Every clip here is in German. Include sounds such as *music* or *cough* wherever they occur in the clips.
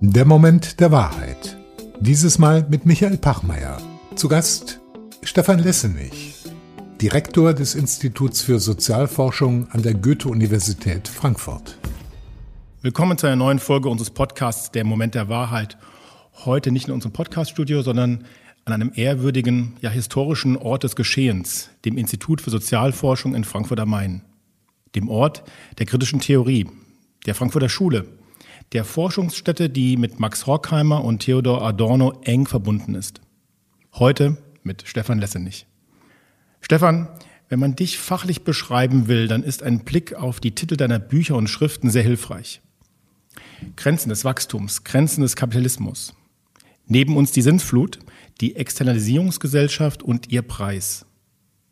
Der Moment der Wahrheit. Dieses Mal mit Michael Pachmeier. Zu Gast Stefan Lessenich, Direktor des Instituts für Sozialforschung an der Goethe-Universität Frankfurt. Willkommen zu einer neuen Folge unseres Podcasts Der Moment der Wahrheit. Heute nicht in unserem Podcaststudio, sondern an einem ehrwürdigen, ja historischen Ort des Geschehens, dem Institut für Sozialforschung in Frankfurt am Main. Dem Ort der kritischen Theorie, der Frankfurter Schule, der Forschungsstätte, die mit Max Horkheimer und Theodor Adorno eng verbunden ist. Heute mit Stefan Lessenich. Stefan, wenn man dich fachlich beschreiben will, dann ist ein Blick auf die Titel deiner Bücher und Schriften sehr hilfreich. Grenzen des Wachstums, Grenzen des Kapitalismus. Neben uns die Sinnflut, die Externalisierungsgesellschaft und ihr Preis.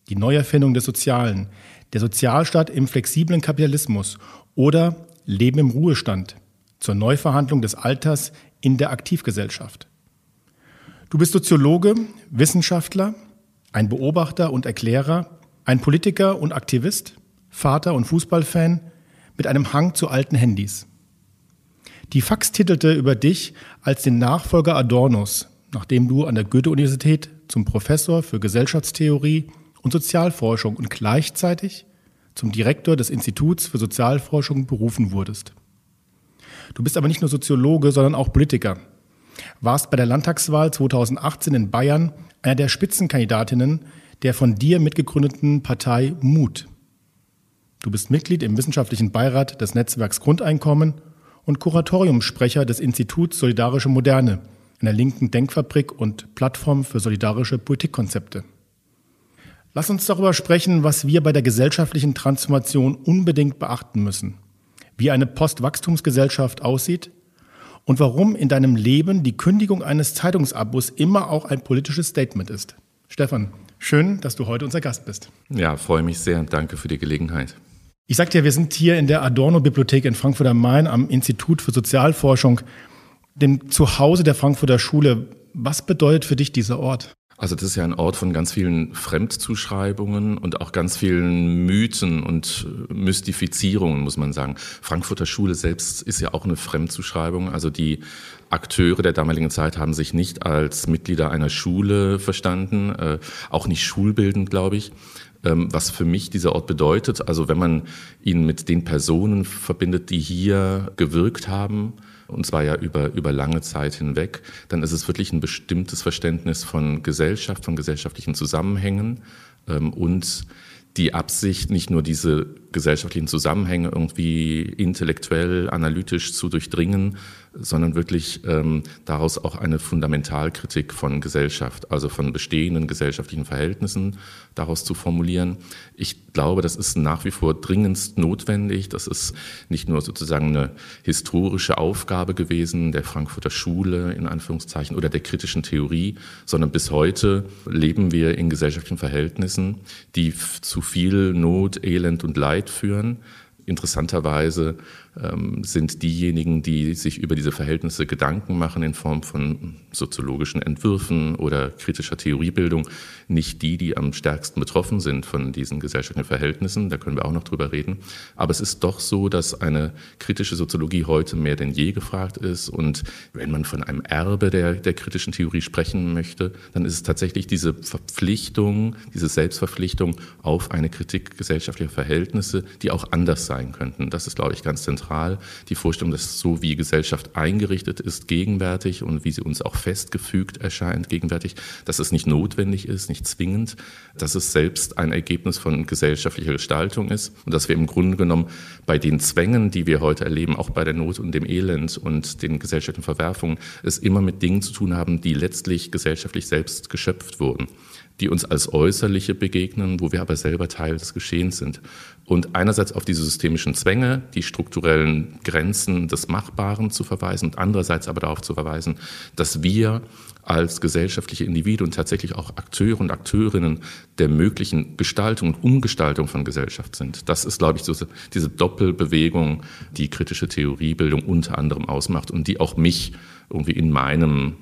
Die Neuerfindung des Sozialen, der Sozialstaat im flexiblen Kapitalismus oder Leben im Ruhestand, zur Neuverhandlung des Alters in der Aktivgesellschaft. Du bist Soziologe, Wissenschaftler, ein Beobachter und Erklärer, ein Politiker und Aktivist, Vater und Fußballfan mit einem Hang zu alten Handys. Die Fax titelte über dich als den Nachfolger Adornos, nachdem du an der Goethe-Universität zum Professor für Gesellschaftstheorie und Sozialforschung und gleichzeitig zum Direktor des Instituts für Sozialforschung berufen wurdest. Du bist aber nicht nur Soziologe, sondern auch Politiker. Warst bei der Landtagswahl 2018 in Bayern einer der Spitzenkandidatinnen der von dir mitgegründeten Partei Mut. Du bist Mitglied im wissenschaftlichen Beirat des Netzwerks Grundeinkommen und Kuratoriumssprecher des Instituts Solidarische Moderne, einer linken Denkfabrik und Plattform für solidarische Politikkonzepte. Lass uns darüber sprechen, was wir bei der gesellschaftlichen Transformation unbedingt beachten müssen wie eine Postwachstumsgesellschaft aussieht und warum in deinem Leben die Kündigung eines Zeitungsabos immer auch ein politisches Statement ist. Stefan, schön, dass du heute unser Gast bist. Ja, freue mich sehr. Danke für die Gelegenheit. Ich sagte ja, wir sind hier in der Adorno-Bibliothek in Frankfurt am Main am Institut für Sozialforschung, dem Zuhause der Frankfurter Schule. Was bedeutet für dich dieser Ort? Also das ist ja ein Ort von ganz vielen Fremdzuschreibungen und auch ganz vielen Mythen und Mystifizierungen, muss man sagen. Frankfurter Schule selbst ist ja auch eine Fremdzuschreibung. Also die Akteure der damaligen Zeit haben sich nicht als Mitglieder einer Schule verstanden, äh, auch nicht schulbildend, glaube ich ähm, was für mich dieser Ort bedeutet. Also wenn man ihn mit den Personen verbindet, die hier gewirkt haben, und zwar ja über, über lange Zeit hinweg, dann ist es wirklich ein bestimmtes Verständnis von Gesellschaft, von gesellschaftlichen Zusammenhängen ähm, und die Absicht, nicht nur diese gesellschaftlichen Zusammenhänge irgendwie intellektuell, analytisch zu durchdringen, sondern wirklich ähm, daraus auch eine Fundamentalkritik von Gesellschaft, also von bestehenden gesellschaftlichen Verhältnissen daraus zu formulieren. Ich glaube, das ist nach wie vor dringendst notwendig. Das ist nicht nur sozusagen eine historische Aufgabe gewesen der Frankfurter Schule in Anführungszeichen oder der kritischen Theorie, sondern bis heute leben wir in gesellschaftlichen Verhältnissen, die zu viel Not, Elend und Leid führen. Interessanterweise sind diejenigen, die sich über diese Verhältnisse Gedanken machen in Form von soziologischen Entwürfen oder kritischer Theoriebildung, nicht die, die am stärksten betroffen sind von diesen gesellschaftlichen Verhältnissen. Da können wir auch noch drüber reden. Aber es ist doch so, dass eine kritische Soziologie heute mehr denn je gefragt ist. Und wenn man von einem Erbe der, der kritischen Theorie sprechen möchte, dann ist es tatsächlich diese Verpflichtung, diese Selbstverpflichtung auf eine Kritik gesellschaftlicher Verhältnisse, die auch anders sein könnten. Das ist, glaube ich, ganz zentral zentral. Die Vorstellung, dass so wie Gesellschaft eingerichtet ist, gegenwärtig und wie sie uns auch festgefügt erscheint, gegenwärtig, dass es nicht notwendig ist, nicht zwingend, dass es selbst ein Ergebnis von gesellschaftlicher Gestaltung ist und dass wir im Grunde genommen bei den Zwängen, die wir heute erleben, auch bei der Not und dem Elend und den gesellschaftlichen Verwerfungen, es immer mit Dingen zu tun haben, die letztlich gesellschaftlich selbst geschöpft wurden die uns als äußerliche begegnen, wo wir aber selber Teil des Geschehens sind. Und einerseits auf diese systemischen Zwänge, die strukturellen Grenzen des Machbaren zu verweisen und andererseits aber darauf zu verweisen, dass wir als gesellschaftliche Individuen tatsächlich auch Akteure und Akteurinnen der möglichen Gestaltung und Umgestaltung von Gesellschaft sind. Das ist, glaube ich, so diese Doppelbewegung, die kritische Theoriebildung unter anderem ausmacht und die auch mich irgendwie in meinem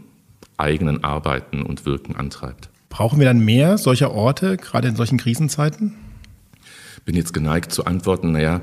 eigenen Arbeiten und Wirken antreibt. Brauchen wir dann mehr solcher Orte, gerade in solchen Krisenzeiten? Bin jetzt geneigt zu antworten, naja,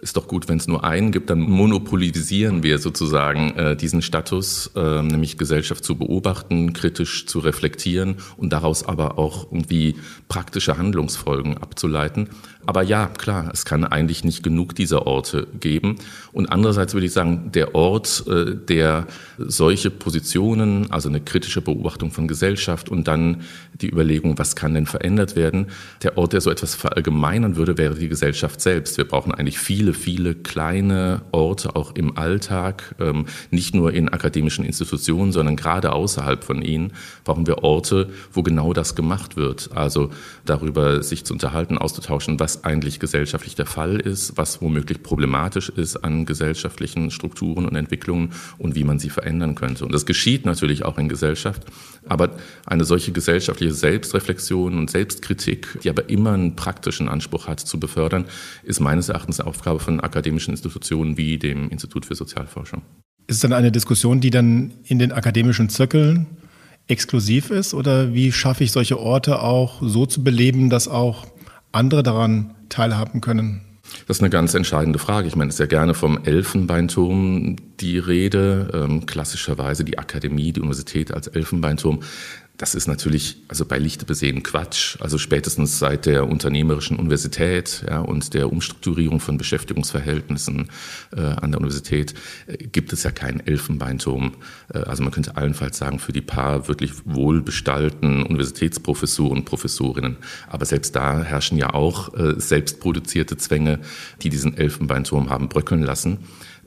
ist doch gut, wenn es nur einen gibt, dann monopolisieren wir sozusagen äh, diesen Status, äh, nämlich Gesellschaft zu beobachten, kritisch zu reflektieren und daraus aber auch irgendwie praktische Handlungsfolgen abzuleiten. Aber ja, klar, es kann eigentlich nicht genug dieser Orte geben. Und andererseits würde ich sagen, der Ort, äh, der solche Positionen, also eine kritische Beobachtung von Gesellschaft und dann die Überlegung, was kann denn verändert werden, der Ort, der so etwas verallgemeinern würde, wäre die Gesellschaft selbst. Wir brauchen eigentlich viele, viele kleine Orte auch im Alltag, ähm, nicht nur in akademischen Institutionen, sondern gerade außerhalb von ihnen brauchen wir Orte, wo genau das gemacht wird. Also darüber sich zu unterhalten, auszutauschen, was eigentlich gesellschaftlich der Fall ist, was womöglich problematisch ist an gesellschaftlichen Strukturen und Entwicklungen und wie man sie verändern könnte. Und das geschieht natürlich auch in Gesellschaft, aber eine solche gesellschaftliche Selbstreflexion und Selbstkritik, die aber immer einen praktischen Anspruch hat zu befördern, ist meines Erachtens Aufgabe von akademischen Institutionen wie dem Institut für Sozialforschung. Ist es dann eine Diskussion, die dann in den akademischen Zirkeln exklusiv ist oder wie schaffe ich solche Orte auch so zu beleben, dass auch andere daran teilhaben können? Das ist eine ganz entscheidende Frage. Ich meine, es ist ja gerne vom Elfenbeinturm die Rede, ähm, klassischerweise die Akademie, die Universität als Elfenbeinturm. Das ist natürlich also bei Lichte besehen Quatsch. Also spätestens seit der unternehmerischen Universität ja, und der Umstrukturierung von Beschäftigungsverhältnissen äh, an der Universität äh, gibt es ja keinen Elfenbeinturm. Äh, also man könnte allenfalls sagen für die paar wirklich wohlbestallten Universitätsprofessoren Professorinnen. Aber selbst da herrschen ja auch äh, selbstproduzierte Zwänge, die diesen Elfenbeinturm haben bröckeln lassen.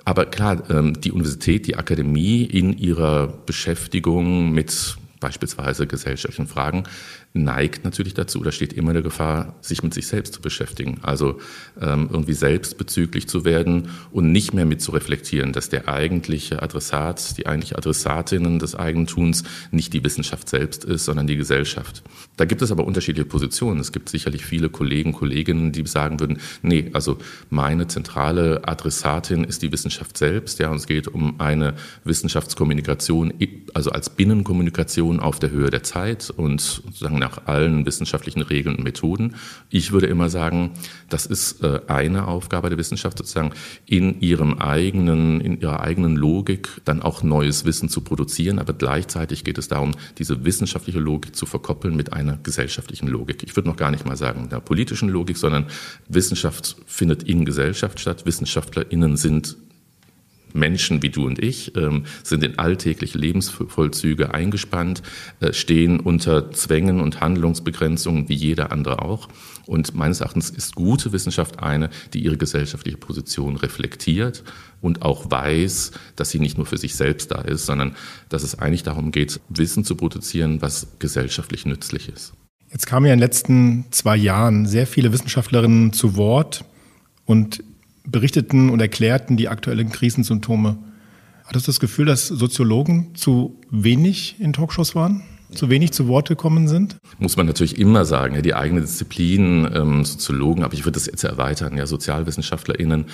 Aber klar, ähm, die Universität, die Akademie in ihrer Beschäftigung mit beispielsweise gesellschaftlichen Fragen, neigt natürlich dazu oder steht immer der Gefahr, sich mit sich selbst zu beschäftigen. Also ähm, irgendwie selbstbezüglich zu werden und nicht mehr mit zu reflektieren, dass der eigentliche Adressat, die eigentliche Adressatinnen des Eigentuns nicht die Wissenschaft selbst ist, sondern die Gesellschaft. Da gibt es aber unterschiedliche Positionen. Es gibt sicherlich viele Kollegen, Kolleginnen, die sagen würden, nee, also meine zentrale Adressatin ist die Wissenschaft selbst. Ja, und es geht um eine Wissenschaftskommunikation, also als Binnenkommunikation auf der Höhe der Zeit und sozusagen nach allen wissenschaftlichen Regeln und Methoden. Ich würde immer sagen, das ist äh, eine Aufgabe der Wissenschaft, sozusagen in ihrem eigenen, in ihrer eigenen Logik dann auch neues Wissen zu produzieren. Aber gleichzeitig geht es darum, diese wissenschaftliche Logik zu verkoppeln mit einer gesellschaftlichen Logik. Ich würde noch gar nicht mal sagen der politischen Logik, sondern Wissenschaft findet in Gesellschaft statt. WissenschaftlerInnen sind Menschen wie du und ich ähm, sind in alltägliche Lebensvollzüge eingespannt, äh, stehen unter Zwängen und Handlungsbegrenzungen wie jeder andere auch. Und meines Erachtens ist gute Wissenschaft eine, die ihre gesellschaftliche Position reflektiert und auch weiß, dass sie nicht nur für sich selbst da ist, sondern dass es eigentlich darum geht, Wissen zu produzieren, was gesellschaftlich nützlich ist. Jetzt kamen ja in den letzten zwei Jahren sehr viele Wissenschaftlerinnen zu Wort und berichteten und erklärten die aktuellen Krisensymptome. Hattest du das Gefühl, dass Soziologen zu wenig in Talkshows waren? Zu wenig zu Wort gekommen sind? Muss man natürlich immer sagen, die eigene Disziplin, ähm, Soziologen, aber ich würde das jetzt erweitern, ja, SozialwissenschaftlerInnen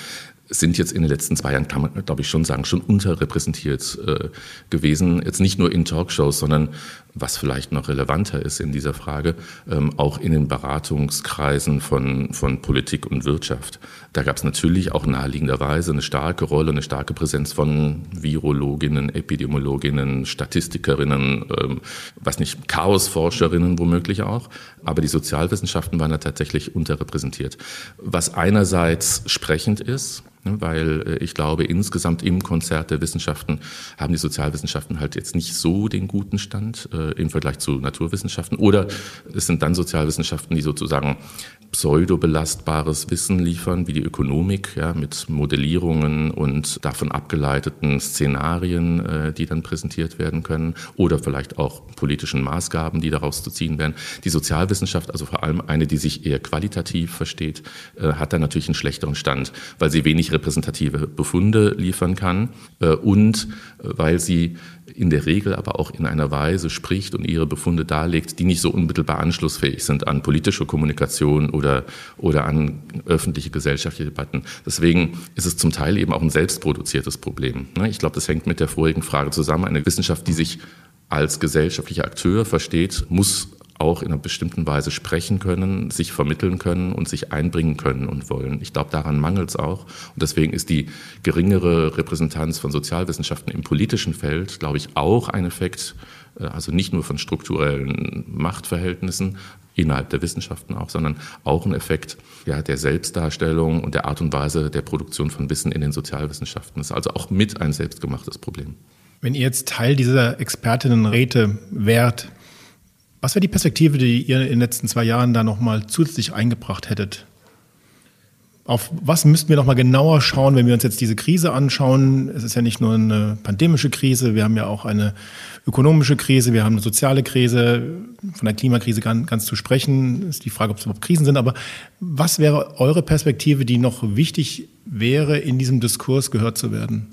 sind jetzt in den letzten zwei Jahren, kann man glaube ich schon sagen, schon unterrepräsentiert äh, gewesen. Jetzt nicht nur in Talkshows, sondern was vielleicht noch relevanter ist in dieser Frage, ähm, auch in den Beratungskreisen von, von Politik und Wirtschaft. Da gab es natürlich auch naheliegenderweise eine starke Rolle, eine starke Präsenz von Virologinnen, Epidemiologinnen, Statistikerinnen, ähm, was nicht, Chaosforscherinnen womöglich auch. Aber die Sozialwissenschaften waren da tatsächlich unterrepräsentiert. Was einerseits sprechend ist, Ne, weil äh, ich glaube, insgesamt im Konzert der Wissenschaften haben die Sozialwissenschaften halt jetzt nicht so den guten Stand äh, im Vergleich zu Naturwissenschaften. Oder es sind dann Sozialwissenschaften, die sozusagen pseudobelastbares Wissen liefern, wie die Ökonomik, ja, mit Modellierungen und davon abgeleiteten Szenarien, äh, die dann präsentiert werden können, oder vielleicht auch politischen Maßgaben, die daraus zu ziehen werden. Die Sozialwissenschaft, also vor allem eine, die sich eher qualitativ versteht, äh, hat dann natürlich einen schlechteren Stand, weil sie wenig repräsentative Befunde liefern kann äh, und äh, weil sie in der Regel aber auch in einer Weise spricht und ihre Befunde darlegt, die nicht so unmittelbar anschlussfähig sind an politische Kommunikation oder, oder an öffentliche gesellschaftliche Debatten. Deswegen ist es zum Teil eben auch ein selbstproduziertes Problem. Ne? Ich glaube, das hängt mit der vorigen Frage zusammen. Eine Wissenschaft, die sich als gesellschaftlicher Akteur versteht, muss auch in einer bestimmten Weise sprechen können, sich vermitteln können und sich einbringen können und wollen. Ich glaube, daran mangelt es auch. Und deswegen ist die geringere Repräsentanz von Sozialwissenschaften im politischen Feld, glaube ich, auch ein Effekt, äh, also nicht nur von strukturellen Machtverhältnissen innerhalb der Wissenschaften auch, sondern auch ein Effekt ja, der Selbstdarstellung und der Art und Weise der Produktion von Wissen in den Sozialwissenschaften. Das ist also auch mit ein selbstgemachtes Problem. Wenn ihr jetzt Teil dieser Expertinnenräte wärt, was wäre die Perspektive, die ihr in den letzten zwei Jahren da nochmal zusätzlich eingebracht hättet? Auf was müssten wir nochmal genauer schauen, wenn wir uns jetzt diese Krise anschauen? Es ist ja nicht nur eine pandemische Krise, wir haben ja auch eine ökonomische Krise, wir haben eine soziale Krise, von der Klimakrise ganz, zu sprechen, ist die Frage, ob es überhaupt Krisen sind. Aber was wäre eure Perspektive, die noch wichtig wäre, in diesem Diskurs gehört zu werden?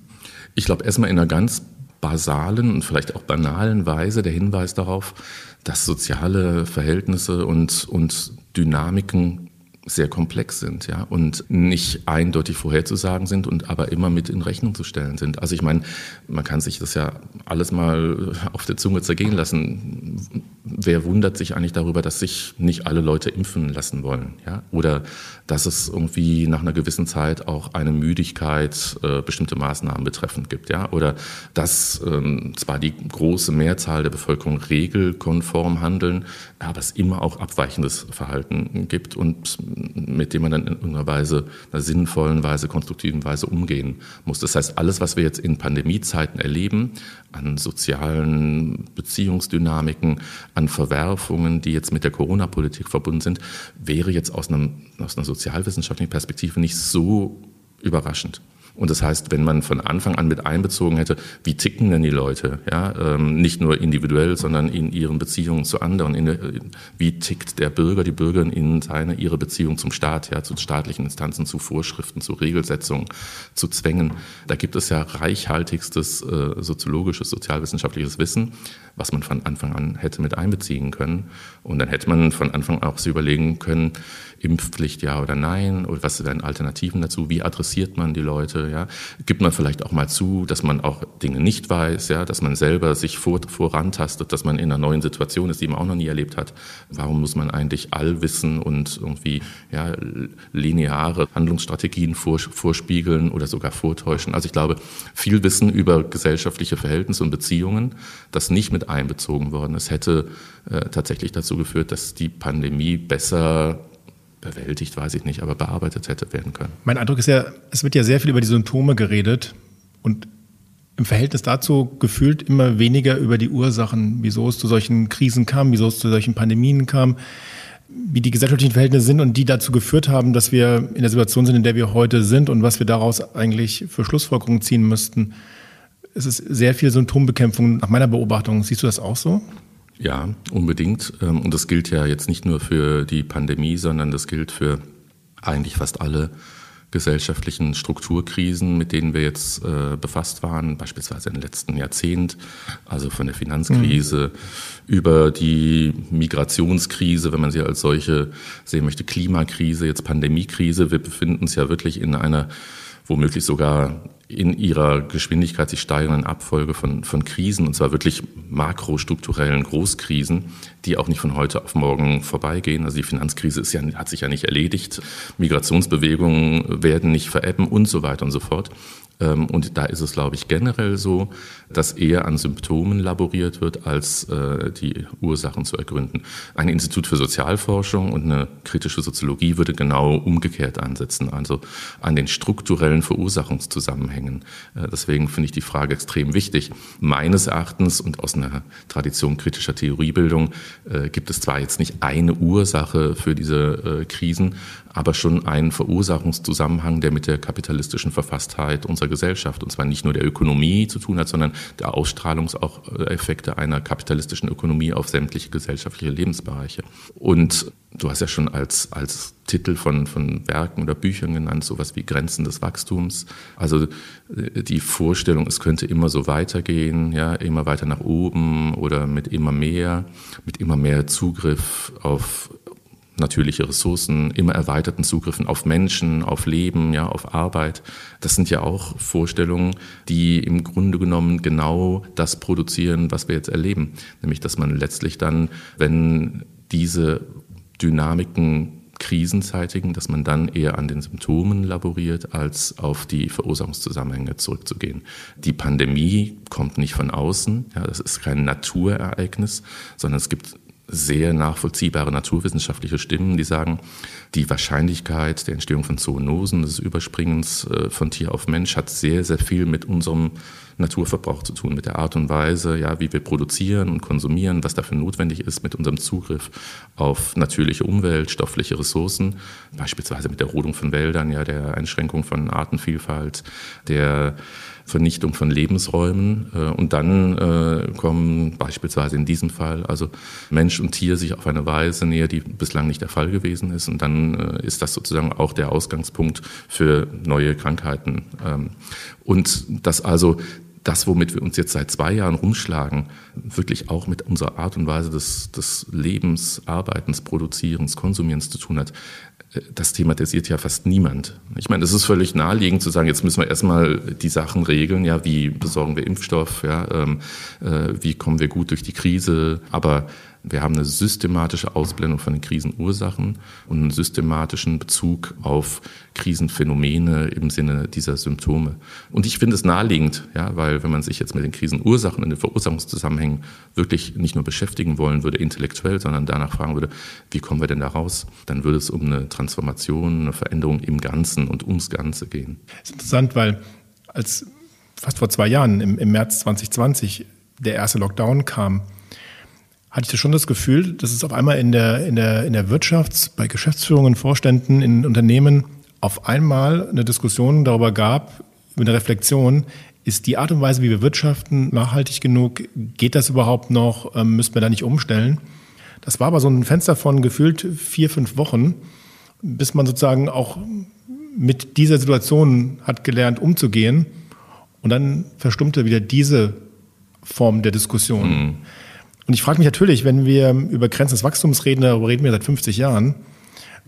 Ich glaube, erstmal in einer ganz basalen und vielleicht auch banalen Weise der Hinweis darauf, dass soziale Verhältnisse und, und Dynamiken sehr komplex sind, ja, und nicht eindeutig vorherzusagen sind und aber immer mit in Rechnung zu stellen sind. Also ich meine, man kann sich das ja alles mal auf der Zunge zergehen lassen. Wer wundert sich eigentlich darüber, dass sich nicht alle Leute impfen lassen wollen, ja? Oder dass es irgendwie nach einer gewissen Zeit auch eine Müdigkeit äh, bestimmte Maßnahmen betreffend gibt, ja? Oder dass ähm, zwar die große Mehrzahl der Bevölkerung regelkonform handeln, aber es immer auch abweichendes Verhalten gibt und mit dem man dann in irgendeiner Weise, einer sinnvollen Weise, konstruktiven Weise umgehen muss. Das heißt, alles, was wir jetzt in Pandemiezeiten erleben, an sozialen Beziehungsdynamiken, an Verwerfungen, die jetzt mit der Corona-Politik verbunden sind, wäre jetzt aus, einem, aus einer sozialwissenschaftlichen Perspektive nicht so überraschend. Und das heißt, wenn man von Anfang an mit einbezogen hätte, wie ticken denn die Leute, ja, ähm, nicht nur individuell, sondern in ihren Beziehungen zu anderen, in, wie tickt der Bürger, die Bürgerin in seine, ihre Beziehung zum Staat, ja, zu staatlichen Instanzen, zu Vorschriften, zu Regelsetzungen, zu Zwängen. Da gibt es ja reichhaltigstes äh, soziologisches, sozialwissenschaftliches Wissen, was man von Anfang an hätte mit einbeziehen können. Und dann hätte man von Anfang an auch so überlegen können, Impfpflicht ja oder nein, oder was wären Alternativen dazu, wie adressiert man die Leute, ja, gibt man vielleicht auch mal zu, dass man auch Dinge nicht weiß, ja, dass man selber sich vor, vorantastet, dass man in einer neuen Situation ist, die man auch noch nie erlebt hat. Warum muss man eigentlich Allwissen und irgendwie ja, lineare Handlungsstrategien vorspiegeln oder sogar vortäuschen? Also ich glaube, viel Wissen über gesellschaftliche Verhältnisse und Beziehungen, das nicht mit einbezogen worden ist, hätte äh, tatsächlich dazu geführt, dass die Pandemie besser bewältigt, weiß ich nicht, aber bearbeitet hätte werden können. Mein Eindruck ist ja, es wird ja sehr viel über die Symptome geredet und im Verhältnis dazu gefühlt immer weniger über die Ursachen, wieso es zu solchen Krisen kam, wieso es zu solchen Pandemien kam, wie die gesellschaftlichen Verhältnisse sind und die dazu geführt haben, dass wir in der Situation sind, in der wir heute sind und was wir daraus eigentlich für Schlussfolgerungen ziehen müssten. Es ist sehr viel Symptombekämpfung nach meiner Beobachtung. Siehst du das auch so? Ja, unbedingt. Ähm, und das gilt ja jetzt nicht nur für die Pandemie, sondern das gilt für eigentlich fast alle gesellschaftlichen Strukturkrisen, mit denen wir jetzt äh, befasst waren, beispielsweise im letzten Jahrzehnt, also von der Finanzkrise mhm. über die Migrationskrise, wenn man sie als solche sehen möchte, Klimakrise, jetzt Pandemiekrise. Wir befinden uns ja wirklich in einer womöglich sogar in ihrer Geschwindigkeit sich steigernden Abfolge von, von Krisen, und zwar wirklich makrostrukturellen Großkrisen, die auch nicht von heute auf morgen vorbeigehen. Also die Finanzkrise ist ja, hat sich ja nicht erledigt, Migrationsbewegungen werden nicht verebben und so weiter und so fort. Ähm, und da ist es, glaube ich, generell so, dass eher an Symptomen laboriert wird, als äh, die Ursachen zu ergründen. Ein Institut für Sozialforschung und eine kritische Soziologie würde genau umgekehrt ansetzen, also an den strukturellen Verursachungszusammenhängen. Äh, deswegen finde ich die Frage extrem wichtig. Meines Erachtens und aus einer Tradition kritischer Theoriebildung äh, gibt es zwar jetzt nicht eine Ursache für diese Krisen, aber schon einen Verursachungszusammenhang, der mit der kapitalistischen Verfasstheit unserer Gesellschaft, und zwar nicht nur der Ökonomie zu tun hat, sondern der Ausstrahlungseffekte einer kapitalistischen Ökonomie auf sämtliche gesellschaftliche Lebensbereiche. Und du hast ja schon als, als Titel von, von Werken oder Büchern genannt, sowas wie Grenzen des Wachstums. Also äh, die Vorstellung, es könnte immer so weitergehen, ja, immer weiter nach oben oder mit immer mehr, mit immer mehr Zugriff auf natürliche Ressourcen, immer erweiterten Zugriffen auf Menschen, auf Leben, ja, auf Arbeit. Das sind ja auch Vorstellungen, die im Grunde genommen genau das produzieren, was wir jetzt erleben. Nämlich, dass man letztlich dann, wenn diese Dynamiken krisenzeitigen, dass man dann eher an den Symptomen laboriert, als auf die Verursachungszusammenhänge zurückzugehen. Die Pandemie kommt nicht von außen, ja, das ist kein Naturereignis, sondern es gibt sehr nachvollziehbare naturwissenschaftliche Stimmen, die sagen, die Wahrscheinlichkeit der Entstehung von Zoonosen, des Überspringens äh, von Tier auf Mensch, hat sehr, sehr viel mit unserem Naturverbrauch zu tun, mit der Art und Weise, ja, wie wir produzieren und konsumieren, was dafür notwendig ist, mit unserem Zugriff auf natürliche Umwelt, stoffliche Ressourcen, beispielsweise mit der Rodung von Wäldern, ja, der Einschränkung von Artenvielfalt, der Vernichtung von Lebensräumen. Äh, und dann äh, kommen beispielsweise in diesem Fall also Mensch und Tier sich auf eine Weise näher, die bislang nicht der Fall gewesen ist. Und dann äh, ist das sozusagen auch der Ausgangspunkt für neue Krankheiten. Ähm, und dass also das, womit wir uns jetzt seit zwei Jahren rumschlagen, wirklich auch mit unserer Art und Weise des, des Lebens, Arbeitens, Produzierens, Konsumierens zu tun hat, das thematisiert ja fast niemand. Ich meine, es ist völlig naheliegend zu sagen, jetzt müssen wir erstmal die Sachen regeln, ja, wie besorgen wir Impfstoff, ja, ähm, äh, wie kommen wir gut durch die Krise, aber wir haben eine systematische Ausblendung von den Krisenursachen und einen systematischen Bezug auf Krisenphänomene im Sinne dieser Symptome. Und ich finde es naheliegend, ja, weil wenn man sich jetzt mit den Krisenursachen und den Verursachungszusammenhängen wirklich nicht nur beschäftigen wollen würde, intellektuell, sondern danach fragen würde, wie kommen wir denn da raus, dann würde es um eine Transformation, eine Veränderung im Ganzen und ums Ganze gehen. Das ist interessant, weil als fast vor zwei Jahren, im, im März 2020, der erste Lockdown kam, hatte ich schon das Gefühl, dass es auf einmal in der, in der, in der Wirtschaft, bei Geschäftsführungen, Vorständen, in Unternehmen auf einmal eine Diskussion darüber gab, eine Reflexion, ist die Art und Weise, wie wir wirtschaften, nachhaltig genug? Geht das überhaupt noch? Ähm, müssen wir da nicht umstellen? Das war aber so ein Fenster von gefühlt vier, fünf Wochen, bis man sozusagen auch mit dieser Situation hat gelernt, umzugehen. Und dann verstummte wieder diese Form der Diskussion. Mhm. Und ich frage mich natürlich, wenn wir über Grenzen des Wachstums reden, darüber reden wir seit 50 Jahren.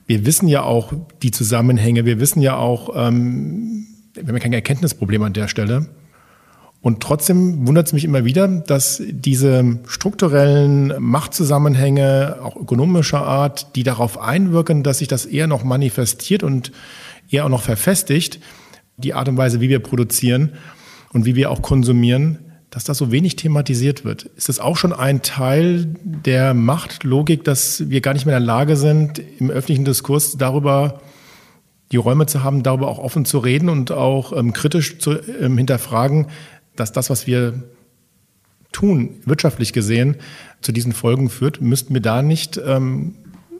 Wir wissen ja auch die Zusammenhänge, wir wissen ja auch, ähm, wir haben ja kein Erkenntnisproblem an der Stelle. Und trotzdem wundert es mich immer wieder, dass diese strukturellen Machtzusammenhänge, auch ökonomischer Art, die darauf einwirken, dass sich das eher noch manifestiert und eher auch noch verfestigt, die Art und Weise, wie wir produzieren und wie wir auch konsumieren, dass das so wenig thematisiert wird. Ist das auch schon ein Teil der Machtlogik, dass wir gar nicht mehr in der Lage sind, im öffentlichen Diskurs darüber die Räume zu haben, darüber auch offen zu reden und auch ähm, kritisch zu ähm, hinterfragen, dass das, was wir tun, wirtschaftlich gesehen, zu diesen Folgen führt? Müssten wir da nicht ähm,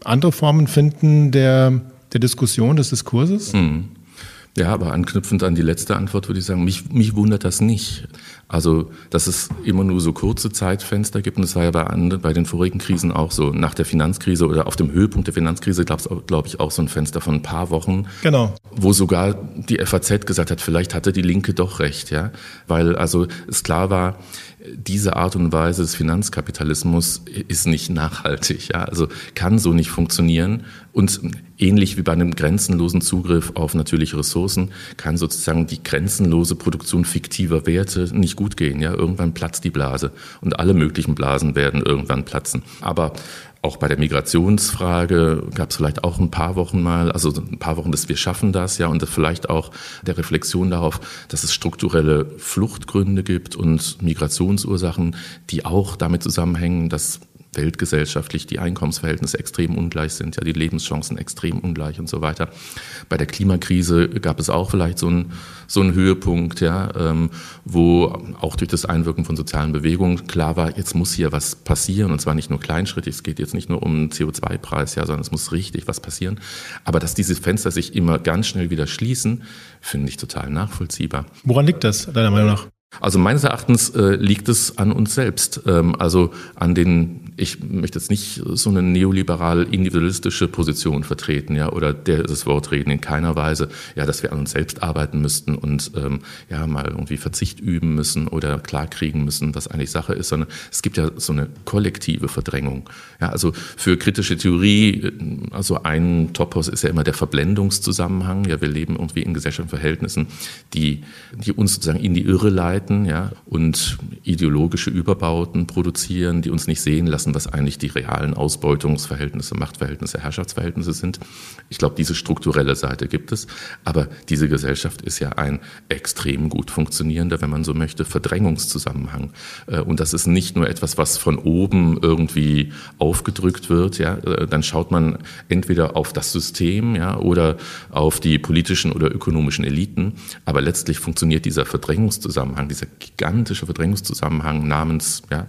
andere Formen finden der, der Diskussion, des Diskurses? Hm. Ja, aber anknüpfend an die letzte Antwort würde ich sagen, mich, mich wundert das nicht. Also, dass es immer nur so kurze Zeitfenster gibt, und das war ja bei, bei den vorigen Krisen auch so, nach der Finanzkrise oder auf dem Höhepunkt der Finanzkrise gab es, glaube ich, auch so ein Fenster von ein paar Wochen, genau. wo sogar die FAZ gesagt hat, vielleicht hatte die Linke doch recht, ja, weil also es klar war, diese Art und Weise des Finanzkapitalismus ist nicht nachhaltig, ja, also kann so nicht funktionieren. Und ähnlich wie bei einem grenzenlosen Zugriff auf natürliche Ressourcen kann sozusagen die grenzenlose Produktion fiktiver Werte nicht gut gehen, ja, irgendwann platzt die Blase und alle möglichen Blasen werden irgendwann platzen. Aber auch bei der Migrationsfrage gab es vielleicht auch ein paar Wochen mal, also ein paar Wochen, dass wir schaffen das, ja, und vielleicht auch der Reflexion darauf, dass es strukturelle Fluchtgründe gibt und Migrationsursachen, die auch damit zusammenhängen, dass weltgesellschaftlich die Einkommensverhältnisse extrem ungleich sind, ja, die Lebenschancen extrem ungleich und so weiter. Bei der Klimakrise gab es auch vielleicht so einen, so einen Höhepunkt, ja, ähm, wo auch durch das Einwirken von sozialen Bewegungen klar war, jetzt muss hier was passieren und zwar nicht nur kleinschrittig, es geht jetzt nicht nur um CO2-Preis, ja, sondern es muss richtig was passieren. Aber dass diese Fenster sich immer ganz schnell wieder schließen, finde ich total nachvollziehbar. Woran liegt das, deiner Meinung nach? Also meines Erachtens äh, liegt es an uns selbst, ähm, also an den, ich möchte jetzt nicht so eine neoliberal individualistische Position vertreten, ja, oder der das Wort reden in keiner Weise, ja, dass wir an uns selbst arbeiten müssten und ähm, ja mal irgendwie Verzicht üben müssen oder klarkriegen müssen, was eigentlich Sache ist, sondern es gibt ja so eine kollektive Verdrängung. Ja, also für kritische Theorie, also ein Topos ist ja immer der Verblendungszusammenhang. Ja, wir leben irgendwie in gesellschaftlichen Verhältnissen, die, die uns sozusagen in die Irre leiten streiten, ja, und ideologische Überbauten produzieren, die uns nicht sehen lassen, was eigentlich die realen Ausbeutungsverhältnisse, Machtverhältnisse, Herrschaftsverhältnisse sind. Ich glaube, diese strukturelle Seite gibt es. Aber diese Gesellschaft ist ja ein extrem gut funktionierender, wenn man so möchte, Verdrängungszusammenhang. Äh, und das ist nicht nur etwas, was von oben irgendwie aufgedrückt wird, ja, äh, dann schaut man entweder auf das System, ja, oder auf die politischen oder ökonomischen Eliten. Aber letztlich funktioniert dieser Verdrängungszusammenhang, dieser gigantische Verdrängungszusammenhang namens ja,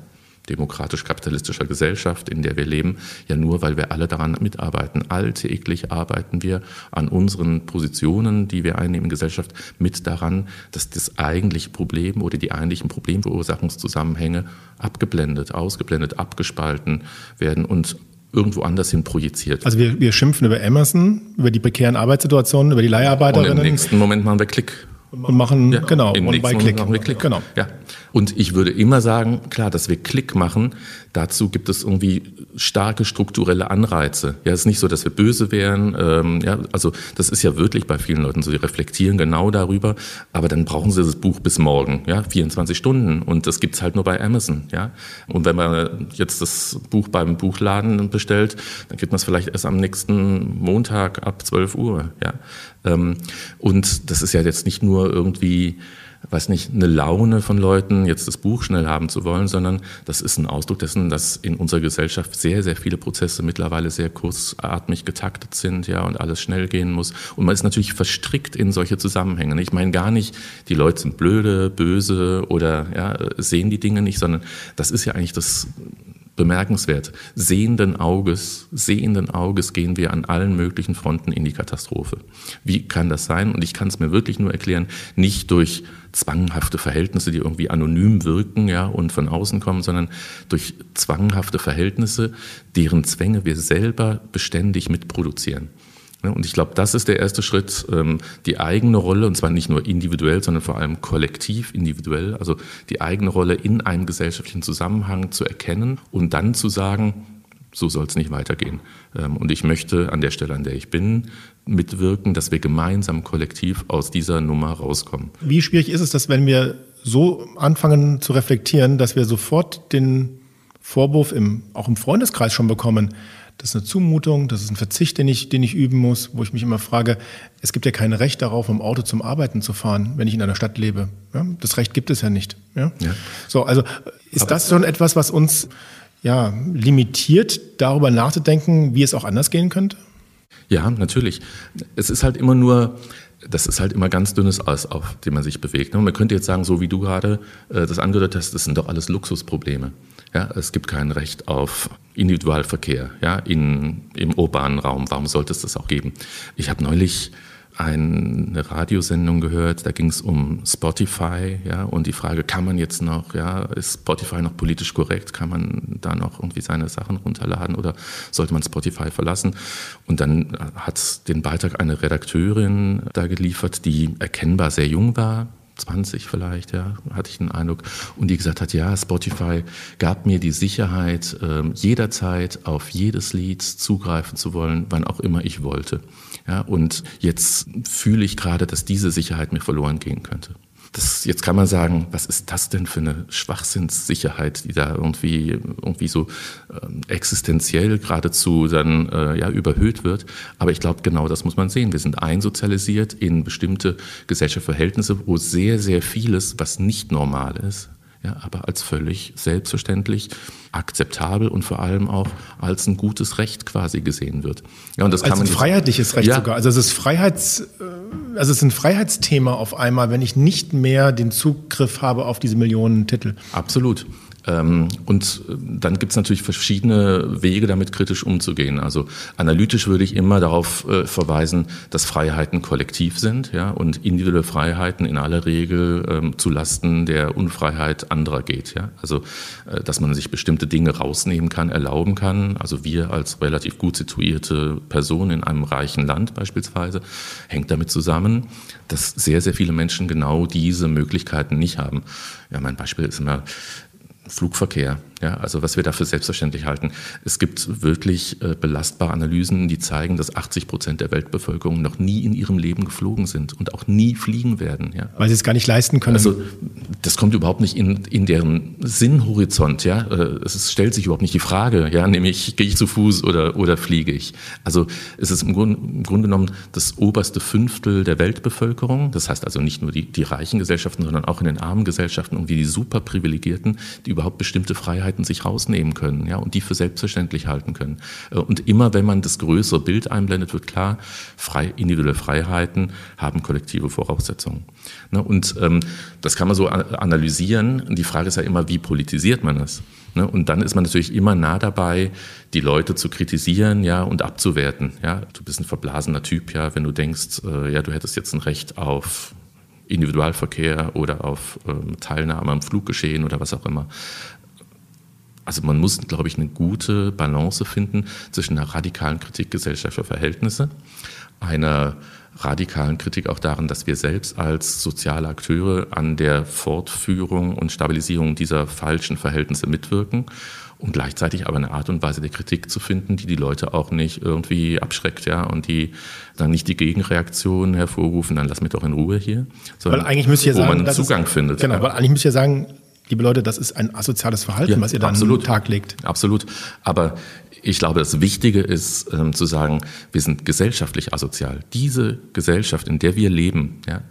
demokratisch-kapitalistischer Gesellschaft, in der wir leben, ja nur, weil wir alle daran mitarbeiten. Alltäglich arbeiten wir an unseren Positionen, die wir einnehmen in Gesellschaft, mit daran, dass das eigentliche Problem oder die eigentlichen Problemverursachungszusammenhänge abgeblendet, ausgeblendet, abgespalten werden und irgendwo anders hin projiziert. Also wir, wir schimpfen über Emerson, über die prekären Arbeitssituationen, über die Leiharbeiterinnen. Und im nächsten Moment machen wir Klick und machen, ja, genau, und bei Klick. Machen wir Klick. Genau. Ja. Und ich würde immer sagen, klar, dass wir Klick machen, dazu gibt es irgendwie starke strukturelle Anreize. Ja, es ist nicht so, dass wir böse wären. Ähm, ja, also das ist ja wirklich bei vielen Leuten so, die reflektieren genau darüber, aber dann brauchen sie das Buch bis morgen, ja, 24 Stunden. Und das gibt's halt nur bei Amazon, ja. Und wenn man jetzt das Buch beim Buchladen bestellt, dann gibt man es vielleicht erst am nächsten Montag ab 12 Uhr, ja. Ähm, und das ist ja jetzt nicht nur irgendwie weiß nicht, eine Laune von Leuten, jetzt das Buch schnell haben zu wollen, sondern das ist ein Ausdruck dessen, dass in unserer Gesellschaft sehr, sehr viele Prozesse mittlerweile sehr kurzatmig getaktet sind, ja, und alles schnell gehen muss. Und man ist natürlich verstrickt in solche Zusammenhänge. Ich meine gar nicht, die Leute sind blöde, böse oder ja, sehen die Dinge nicht, sondern das ist ja eigentlich das bemerkenswert. Sehenden Auges, sehenden Auges gehen wir an allen möglichen Fronten in die Katastrophe. Wie kann das sein? Und ich kann es mir wirklich nur erklären, nicht durch zwanghafte Verhältnisse, die irgendwie anonym wirken, ja, und von außen kommen, sondern durch zwanghafte Verhältnisse, deren Zwänge wir selber beständig mitproduzieren. Und ich glaube, das ist der erste Schritt, ähm, die eigene Rolle, und zwar nicht nur individuell, sondern vor allem kollektiv, individuell, also die eigene Rolle in einem gesellschaftlichen Zusammenhang zu erkennen und dann zu sagen, so soll es nicht weitergehen. Ähm, und ich möchte an der Stelle, an der ich bin, mitwirken, dass wir gemeinsam kollektiv aus dieser Nummer rauskommen. Wie schwierig ist es, dass wenn wir so anfangen zu reflektieren, dass wir sofort den Vorwurf im, auch im Freundeskreis schon bekommen, das ist eine Zumutung, das ist ein Verzicht, den ich, den ich üben muss, wo ich mich immer frage, es gibt ja kein Recht darauf, im Auto zum Arbeiten zu fahren, wenn ich in einer Stadt lebe. Ja, das Recht gibt es ja nicht. Ja? ja. So, also ist Aber das schon etwas, was uns ja, limitiert, darüber nachzudenken, wie es auch anders gehen könnte? Ja, natürlich. Es ist halt immer nur, das ist halt immer ganz dünnes Eis, auf dem man sich bewegt. Ne? man könnte jetzt sagen, so wie du gerade äh, das angedeutet hast, das sind doch alles Luxusprobleme. Ja, es gibt kein Recht auf Individualverkehr ja, in, im urbanen Raum. Warum sollte es das auch geben? Ich habe neulich eine Radiosendung gehört, da ging es um Spotify, ja, und die Frage, kann man jetzt noch, ja, ist Spotify noch politisch korrekt? Kann man da noch irgendwie seine Sachen runterladen oder sollte man Spotify verlassen? Und dann hat den Beitrag eine Redakteurin da geliefert, die erkennbar sehr jung war, 20 vielleicht, ja, hatte ich den Eindruck. Und die gesagt hat, ja, Spotify gab mir die Sicherheit, äh, jederzeit auf jedes Lied zugreifen zu wollen, wann auch immer ich wollte. Ja, und jetzt fühle ich gerade, dass diese Sicherheit mir verloren gehen könnte. Das, jetzt kann man sagen, was ist das denn für eine Schwachsinnssicherheit, die da irgendwie, irgendwie so äh, existenziell geradezu dann äh, ja, überhöht wird. Aber ich glaube, genau das muss man sehen. Wir sind einsozialisiert in bestimmte Gesellschaftsverhältnisse, wo sehr, sehr vieles, was nicht normal ist, ja, aber als völlig selbstverständlich, akzeptabel und vor allem auch als ein gutes Recht quasi gesehen wird. Ja, und das als kann man ein freiheitliches Recht ja. sogar. Also es ist Freiheits, äh, also es ist ein Freiheitsthema auf einmal, wenn ich nicht mehr den Zugriff habe auf diese Millionen Titel. Absolut. Ähm, und äh, dann gibt es natürlich verschiedene Wege, damit kritisch umzugehen. Also analytisch würde ich immer darauf äh, verweisen, dass Freiheiten kollektiv sind ja, und individuelle Freiheiten in aller Regel ähm, zu der Unfreiheit anderer geht. Ja. Also äh, dass man sich bestimmte Dinge rausnehmen kann, erlauben kann. Also wir als relativ gut situierte Person in einem reichen Land beispielsweise, hängt damit zusammen, dass sehr, sehr viele Menschen genau diese Möglichkeiten nicht haben. Ja, mein Beispiel ist immer Flugverkehr. Ja, also was wir dafür selbstverständlich halten. Es gibt wirklich äh, belastbare Analysen, die zeigen, dass 80 Prozent der Weltbevölkerung noch nie in ihrem Leben geflogen sind und auch nie fliegen werden. Ja. Weil sie es gar nicht leisten können. Also das kommt überhaupt nicht in, in deren Sinnhorizont. Ja, äh, es stellt sich überhaupt nicht die Frage, ja, nämlich gehe ich zu Fuß oder oder fliege ich. Also es ist im Grunde, im Grunde genommen das oberste Fünftel der Weltbevölkerung. Das heißt also nicht nur die, die reichen Gesellschaften, sondern auch in den armen Gesellschaften irgendwie die superprivilegierten, die überhaupt bestimmte Freiheiten Freiheiten sich rausnehmen können ja, und die für selbstverständlich halten können. Äh, und immer wenn man das größere Bild einblendet, wird klar, frei, individuelle Freiheiten haben kollektive Voraussetzungen. Ne, und ähm, das kann man so analysieren. Die Frage ist ja immer, wie politisiert man das? Ne, und dann ist man natürlich immer nah dabei, die Leute zu kritisieren, ja, und abzuwerten. Ja, du bist ein verblasener Typ, ja, wenn du denkst, äh, ja, du hättest jetzt ein Recht auf Individualverkehr oder auf ähm, Teilnahme am Fluggeschehen oder was auch immer. Also man muss, glaube ich, eine gute Balance finden zwischen einer radikalen Kritik gesellschaftlicher Verhältnisse, einer radikalen Kritik auch daran, dass wir selbst als soziale Akteure an der Fortführung und Stabilisierung dieser falschen Verhältnisse mitwirken und gleichzeitig aber eine Art und Weise der Kritik zu finden, die die Leute auch nicht irgendwie abschreckt, ja, und die dann nicht die Gegenreaktion hervorrufen, dann lass mich doch in Ruhe hier, sondern weil eigentlich müsst ihr wo sagen, man Zugang ist, findet. Genau, weil eigentlich müsst ihr sagen, liebe Leute, das ist ein asoziales Verhalten, ja, was ihr da an den Tag legt. Absolut. Aber ich glaube, das Wichtige ist ähm, zu sagen, wir sind gesellschaftlich asozial. Diese Gesellschaft, in der wir leben, ja,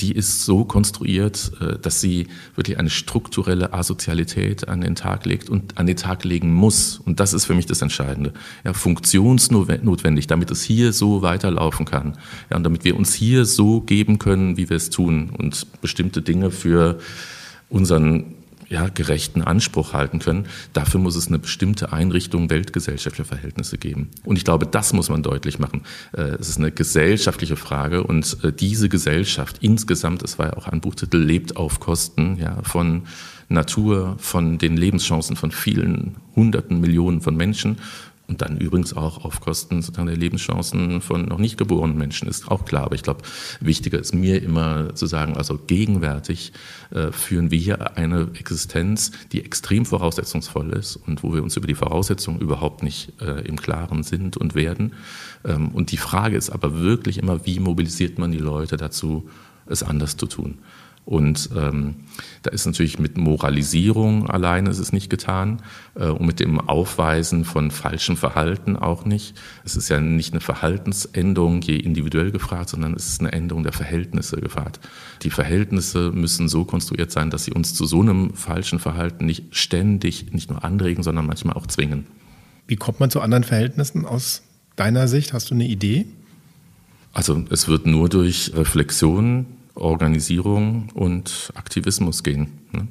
die ist so konstruiert, äh, dass sie wirklich eine strukturelle Asozialität an den Tag legt und an den Tag legen muss. Und das ist für mich das Entscheidende. Ja, funktionsnotwendig, damit es hier so weiterlaufen kann. Ja, und damit wir uns hier so geben können, wie wir es tun und bestimmte Dinge für unseren ja, gerechten Anspruch halten können. Dafür muss es eine bestimmte Einrichtung weltgesellschaftlicher Verhältnisse geben. Und ich glaube, das muss man deutlich machen. Äh, es ist eine gesellschaftliche Frage und äh, diese Gesellschaft insgesamt, es war ja auch ein Buchtitel, lebt auf Kosten ja, von Natur, von den Lebenschancen von vielen Hunderten Millionen von Menschen und dann übrigens auch auf Kosten sozusagen der Lebenschancen von noch nicht geborenen Menschen, ist auch klar. Aber ich glaube, wichtiger ist mir immer zu sagen, also gegenwärtig äh, führen wir hier eine Existenz, die extrem voraussetzungsvoll ist und wo wir uns über die Voraussetzungen überhaupt nicht äh, im Klaren sind und werden. Ähm, und die Frage ist aber wirklich immer, wie mobilisiert man die Leute dazu, es anders zu tun? Und ähm, da ist natürlich mit Moralisierung alleine ist es nicht getan äh, und mit dem Aufweisen von falschem Verhalten auch nicht. Es ist ja nicht eine Verhaltensänderung je individuell gefragt, sondern es ist eine Änderung der Verhältnisse gefragt. Die Verhältnisse müssen so konstruiert sein, dass sie uns zu so einem falschen Verhalten nicht ständig nicht nur anregen, sondern manchmal auch zwingen. Wie kommt man zu anderen Verhältnissen aus deiner Sicht? Hast du eine Idee? Also es wird nur durch Reflexion Organisierung und Aktivismus gehen.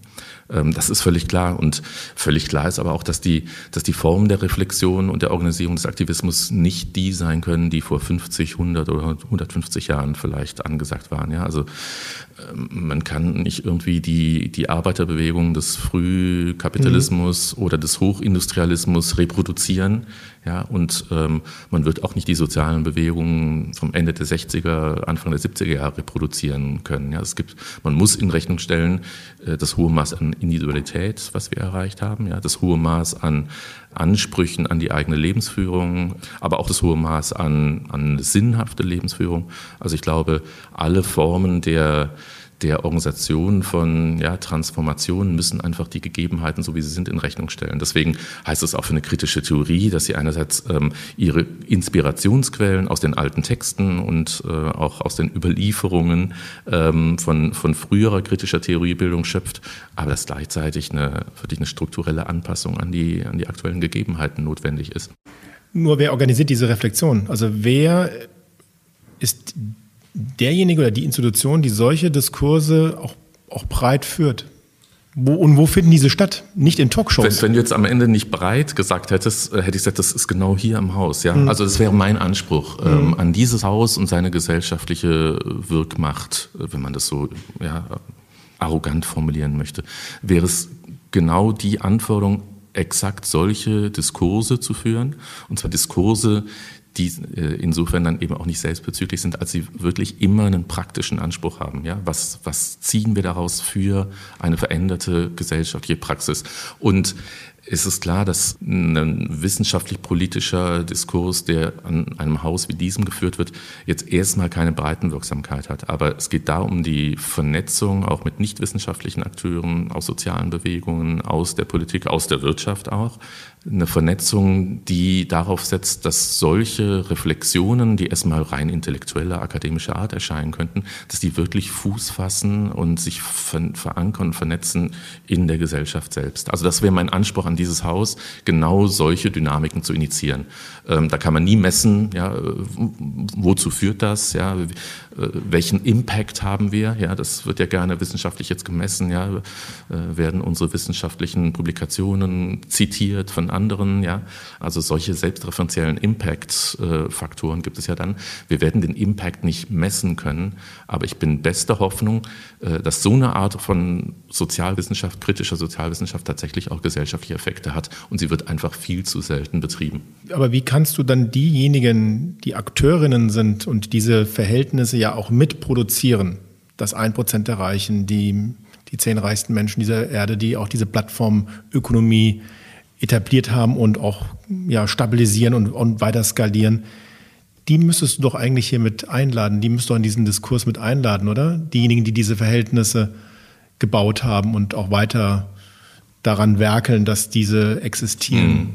Ähm, das ist völlig klar. Und völlig klar ist aber auch, dass die, dass die Formen der Reflexion und der Organisierung des Aktivismus nicht die sein können, die vor 50, 100 oder 150 Jahren vielleicht angesagt waren. Ja, also ähm, man kann nicht irgendwie die, die Arbeiterbewegung des Frühkapitalismus mhm. oder des Hochindustrialismus reproduzieren. Ja, und ähm, man wird auch nicht die sozialen Bewegungen vom Ende der 60er, Anfang der 70er Jahre reproduzieren können. Ja, es gibt, man muss in Rechnung stellen, äh, das hohe Maß an Individualität, was wir erreicht haben, ja, das hohe Maß an Ansprüchen an die eigene Lebensführung, aber auch das hohe Maß an, an sinnhafte Lebensführung. Also ich glaube, alle Formen der der Organisation von ja, Transformationen müssen einfach die Gegebenheiten, so wie sie sind, in Rechnung stellen. Deswegen heißt es auch für eine kritische Theorie, dass sie einerseits ähm, ihre Inspirationsquellen aus den alten Texten und äh, auch aus den Überlieferungen ähm, von, von früherer kritischer Theoriebildung schöpft, aber dass gleichzeitig eine, wirklich eine strukturelle Anpassung an die, an die aktuellen Gegebenheiten notwendig ist. Nur wer organisiert diese Reflexion? Also wer ist derjenige oder die Institution, die solche Diskurse auch, auch breit führt. Wo, und wo finden diese statt? Nicht in Talkshows. Wenn, wenn, du jetzt am Ende nicht breit gesagt hättest, äh, hätte ich gesagt, das ist genau hier im Haus. Ja? Mhm. Also das wäre mein Anspruch ähm, mhm. an dieses Haus und seine gesellschaftliche Wirkmacht, äh, wenn man das so ja, arrogant formulieren möchte, wäre es genau die Anforderung, exakt solche Diskurse zu führen. Und zwar Diskurse, die äh, insofern dann eben auch nicht selbstbezüglich sind, als sie wirklich immer einen praktischen Anspruch haben. Ja? Was, was ziehen wir daraus für eine veränderte gesellschaftliche Praxis? Und ist es klar, dass ein wissenschaftlich-politischer Diskurs, der an einem Haus wie diesem geführt wird, jetzt erstmal keine Breitenwirksamkeit hat. Aber es geht da um die Vernetzung auch mit nichtwissenschaftlichen Akteuren aus sozialen Bewegungen, aus der Politik, aus der Wirtschaft auch. Eine Vernetzung, die darauf setzt, dass solche Reflexionen, die erstmal rein intellektueller, akademischer Art erscheinen könnten, dass die wirklich Fuß fassen und sich verankern und vernetzen in der Gesellschaft selbst. Also das wäre mein Anspruch an dieses Haus, genau solche Dynamiken zu initiieren. Ähm, da kann man nie messen, ja, wozu führt das, ja, äh, welchen Impact haben wir? Ja, das wird ja gerne wissenschaftlich jetzt gemessen. Ja, äh, werden unsere wissenschaftlichen Publikationen zitiert von anderen? Ja, also solche selbstreferenziellen Impact-Faktoren gibt es ja dann. Wir werden den Impact nicht messen können, aber ich bin bester Hoffnung, äh, dass so eine Art von Sozialwissenschaft, kritischer Sozialwissenschaft tatsächlich auch gesellschaftliche Effekte hat und sie wird einfach viel zu selten betrieben. Aber wie kannst du dann diejenigen, die Akteurinnen sind und diese Verhältnisse ja auch mitproduzieren, das ein Prozent der Reichen, die, die zehn reichsten Menschen dieser Erde, die auch diese Plattformökonomie etabliert haben und auch ja, stabilisieren und, und weiter skalieren, die müsstest du doch eigentlich hier mit einladen, die müsstest du in diesen Diskurs mit einladen, oder? Diejenigen, die diese Verhältnisse gebaut haben und auch weiter daran werkeln, dass diese existieren. Mhm.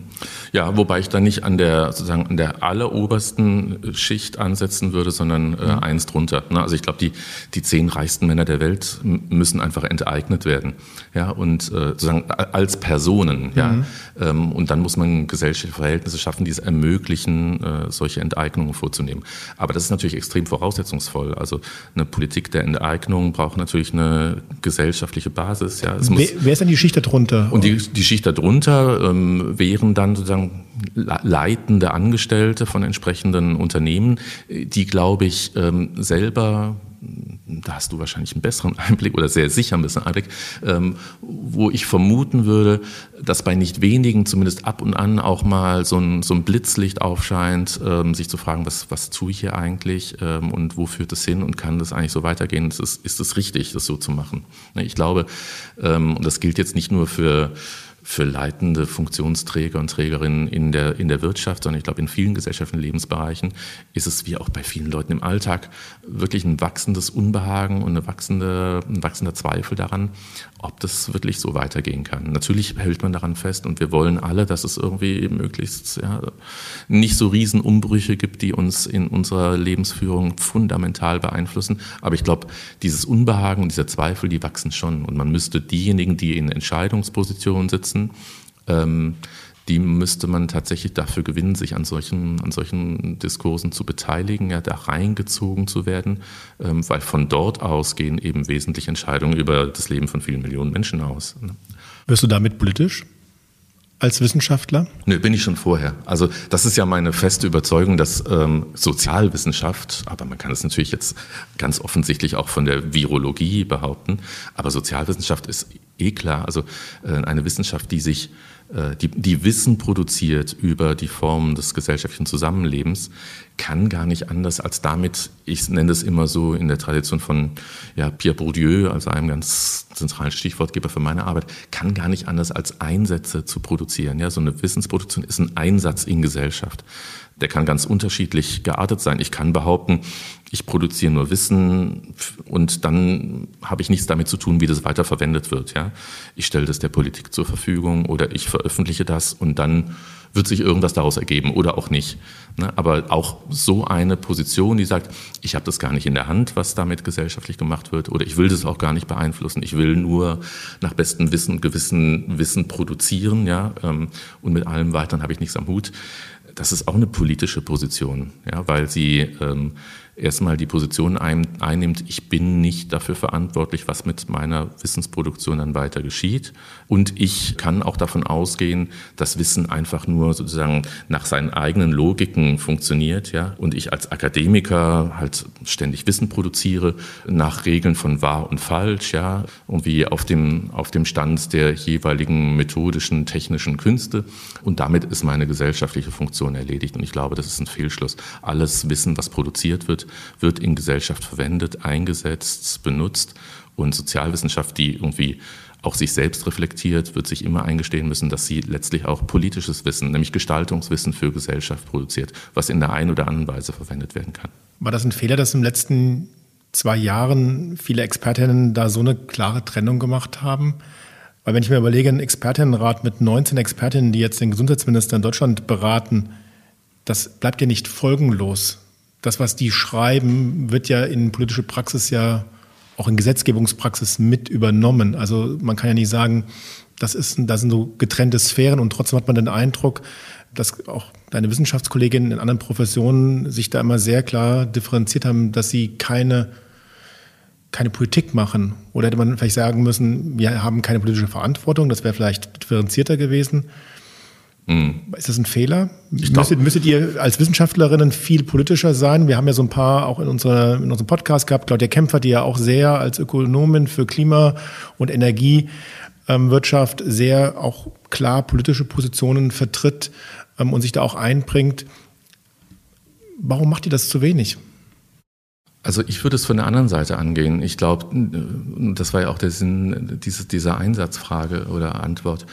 Ja, wobei ich da nicht an der sozusagen an der allerobersten Schicht ansetzen würde, sondern äh, mhm. eins drunter. Ne? Also ich glaube, die die zehn reichsten Männer der Welt müssen einfach enteignet werden, ja und äh, sozusagen als Personen, mhm. ja. Ähm, und dann muss man gesellschaftliche Verhältnisse schaffen, die es ermöglichen, äh, solche Enteignungen vorzunehmen. Aber das ist natürlich extrem voraussetzungsvoll. Also eine Politik der Enteignung braucht natürlich eine gesellschaftliche Basis. Ja, es wer, muss, wer ist denn die Schicht darunter? Und die die Schicht darunter ähm, wären dann sozusagen sozusagen leitende Angestellte von entsprechenden Unternehmen, die, glaube ich, ähm, selber da hast du wahrscheinlich einen besseren *laughs* Einblick oder sehr sicher einen besseren Einblick, ähm, wo ich vermuten würde, dass bei nicht wenigen zumindest ab und an auch mal so ein, so ein Blitzlicht aufscheint, ähm, sich zu fragen, was, was tue ich hier eigentlich ähm, und wo führt es hin und kann das eigentlich so weitergehen? Ist es, ist es richtig, das so zu machen? Ich glaube, ähm, und das gilt jetzt nicht nur für für leitende Funktionsträger und Trägerinnen in der, in der Wirtschaft, sondern ich glaube, in vielen gesellschaftlichen Lebensbereichen ist es wie auch bei vielen Leuten im Alltag wirklich ein wachsendes Unbehagen und eine wachsende, ein wachsender Zweifel daran, ob das wirklich so weitergehen kann. Natürlich hält man daran fest und wir wollen alle, dass es irgendwie möglichst ja, nicht so Riesenumbrüche gibt, die uns in unserer Lebensführung fundamental beeinflussen. Aber ich glaube, dieses Unbehagen und dieser Zweifel, die wachsen schon. Und man müsste diejenigen, die in Entscheidungspositionen sitzen, sitzen, ähm, die müsste man tatsächlich dafür gewinnen, sich an solchen, an solchen Diskursen zu beteiligen, ja, da reingezogen zu werden, ähm, weil von dort aus gehen eben wesentliche Entscheidungen über das Leben von vielen Millionen Menschen aus. Ne? Wirst du damit politisch? Als Wissenschaftler? Nö, bin ich schon vorher. Also das ist ja meine feste Überzeugung, dass ähm, Sozialwissenschaft, aber man kann es natürlich jetzt ganz offensichtlich auch von der Virologie behaupten, aber Sozialwissenschaft ist eh klar. Also äh, eine Wissenschaft, die sich äh, die, die Wissen produziert über die Formen des gesellschaftlichen Zusammenlebens, kann gar nicht anders als damit, ich nenne es immer so in der Tradition von ja, Pierre Bourdieu, also einem ganz zentralen Stichwortgeber für meine Arbeit, kann gar nicht anders als Einsätze zu produzieren. Ja, so eine Wissensproduktion ist ein Einsatz in Gesellschaft. Der kann ganz unterschiedlich geartet sein. Ich kann behaupten, ich produziere nur Wissen und dann habe ich nichts damit zu tun, wie das weiterverwendet wird. Ja? Ich stelle das der Politik zur Verfügung oder ich veröffentliche das und dann wird sich irgendwas daraus ergeben oder auch nicht. Ne? Aber auch so eine Position, die sagt, ich habe das gar nicht in der Hand, was damit gesellschaftlich gemacht wird oder ich will das auch gar nicht beeinflussen. Ich will nur nach bestem Wissen und Gewissen Wissen produzieren ja? Ähm, und mit allem Weiteren habe ich nichts am Hut. Das ist auch eine politische Position, ja? weil sie... Ähm, erstmal die Position ein, einnimmt, ich bin nicht dafür verantwortlich, was mit meiner Wissensproduktion dann weiter geschieht. Und ich kann auch davon ausgehen, dass Wissen einfach nur sozusagen nach seinen eigenen Logiken funktioniert, ja. Und ich als Akademiker halt ständig Wissen produziere nach Regeln von wahr und falsch, ja. Wie auf dem, auf dem Stand der jeweiligen methodischen, technischen Künste. Und damit ist meine gesellschaftliche Funktion erledigt. Und ich glaube, das ist ein Fehlschluss. Alles Wissen, was produziert wird, wird in Gesellschaft verwendet, eingesetzt, benutzt. Und Sozialwissenschaft, die irgendwie auch sich selbst reflektiert, wird sich immer eingestehen müssen, dass sie letztlich auch politisches Wissen, nämlich Gestaltungswissen für Gesellschaft produziert, was in der einen oder anderen Weise verwendet werden kann. War das ein Fehler, dass im letzten zwei Jahren viele Expertinnen da so eine klare Trennung gemacht haben? Weil wenn ich mir überlege, ein Expertinnenrat mit 19 Expertinnen, die jetzt den Gesundheitsminister in Deutschland beraten, das bleibt ja nicht folgenlos. Das, was die schreiben, wird ja in politische Praxis ja auch in Gesetzgebungspraxis mit übernommen. Also man kann ja nicht sagen, das, ist, das sind so getrennte Sphären und trotzdem hat man den Eindruck, dass auch deine Wissenschaftskolleginnen in anderen Professionen sich da immer sehr klar differenziert haben, dass sie keine keine Politik machen? Oder hätte man vielleicht sagen müssen, wir haben keine politische Verantwortung, das wäre vielleicht differenzierter gewesen? Mhm. Ist das ein Fehler? Müsstet, müsstet, ihr als Wissenschaftlerinnen viel politischer sein? Wir haben ja so ein paar auch in, unserer, in unserem Podcast gehabt. Claudia Kempfer, die ja auch sehr als Ökonomin für Klima- und Energiewirtschaft sehr auch klar politische Positionen vertritt ähm, und sich da auch einbringt. Warum macht ihr das zu wenig? Also ich würde es von der anderen Seite angehen. Ich glaube, das war ja auch der Sinn dieser Einsatzfrage oder Antwort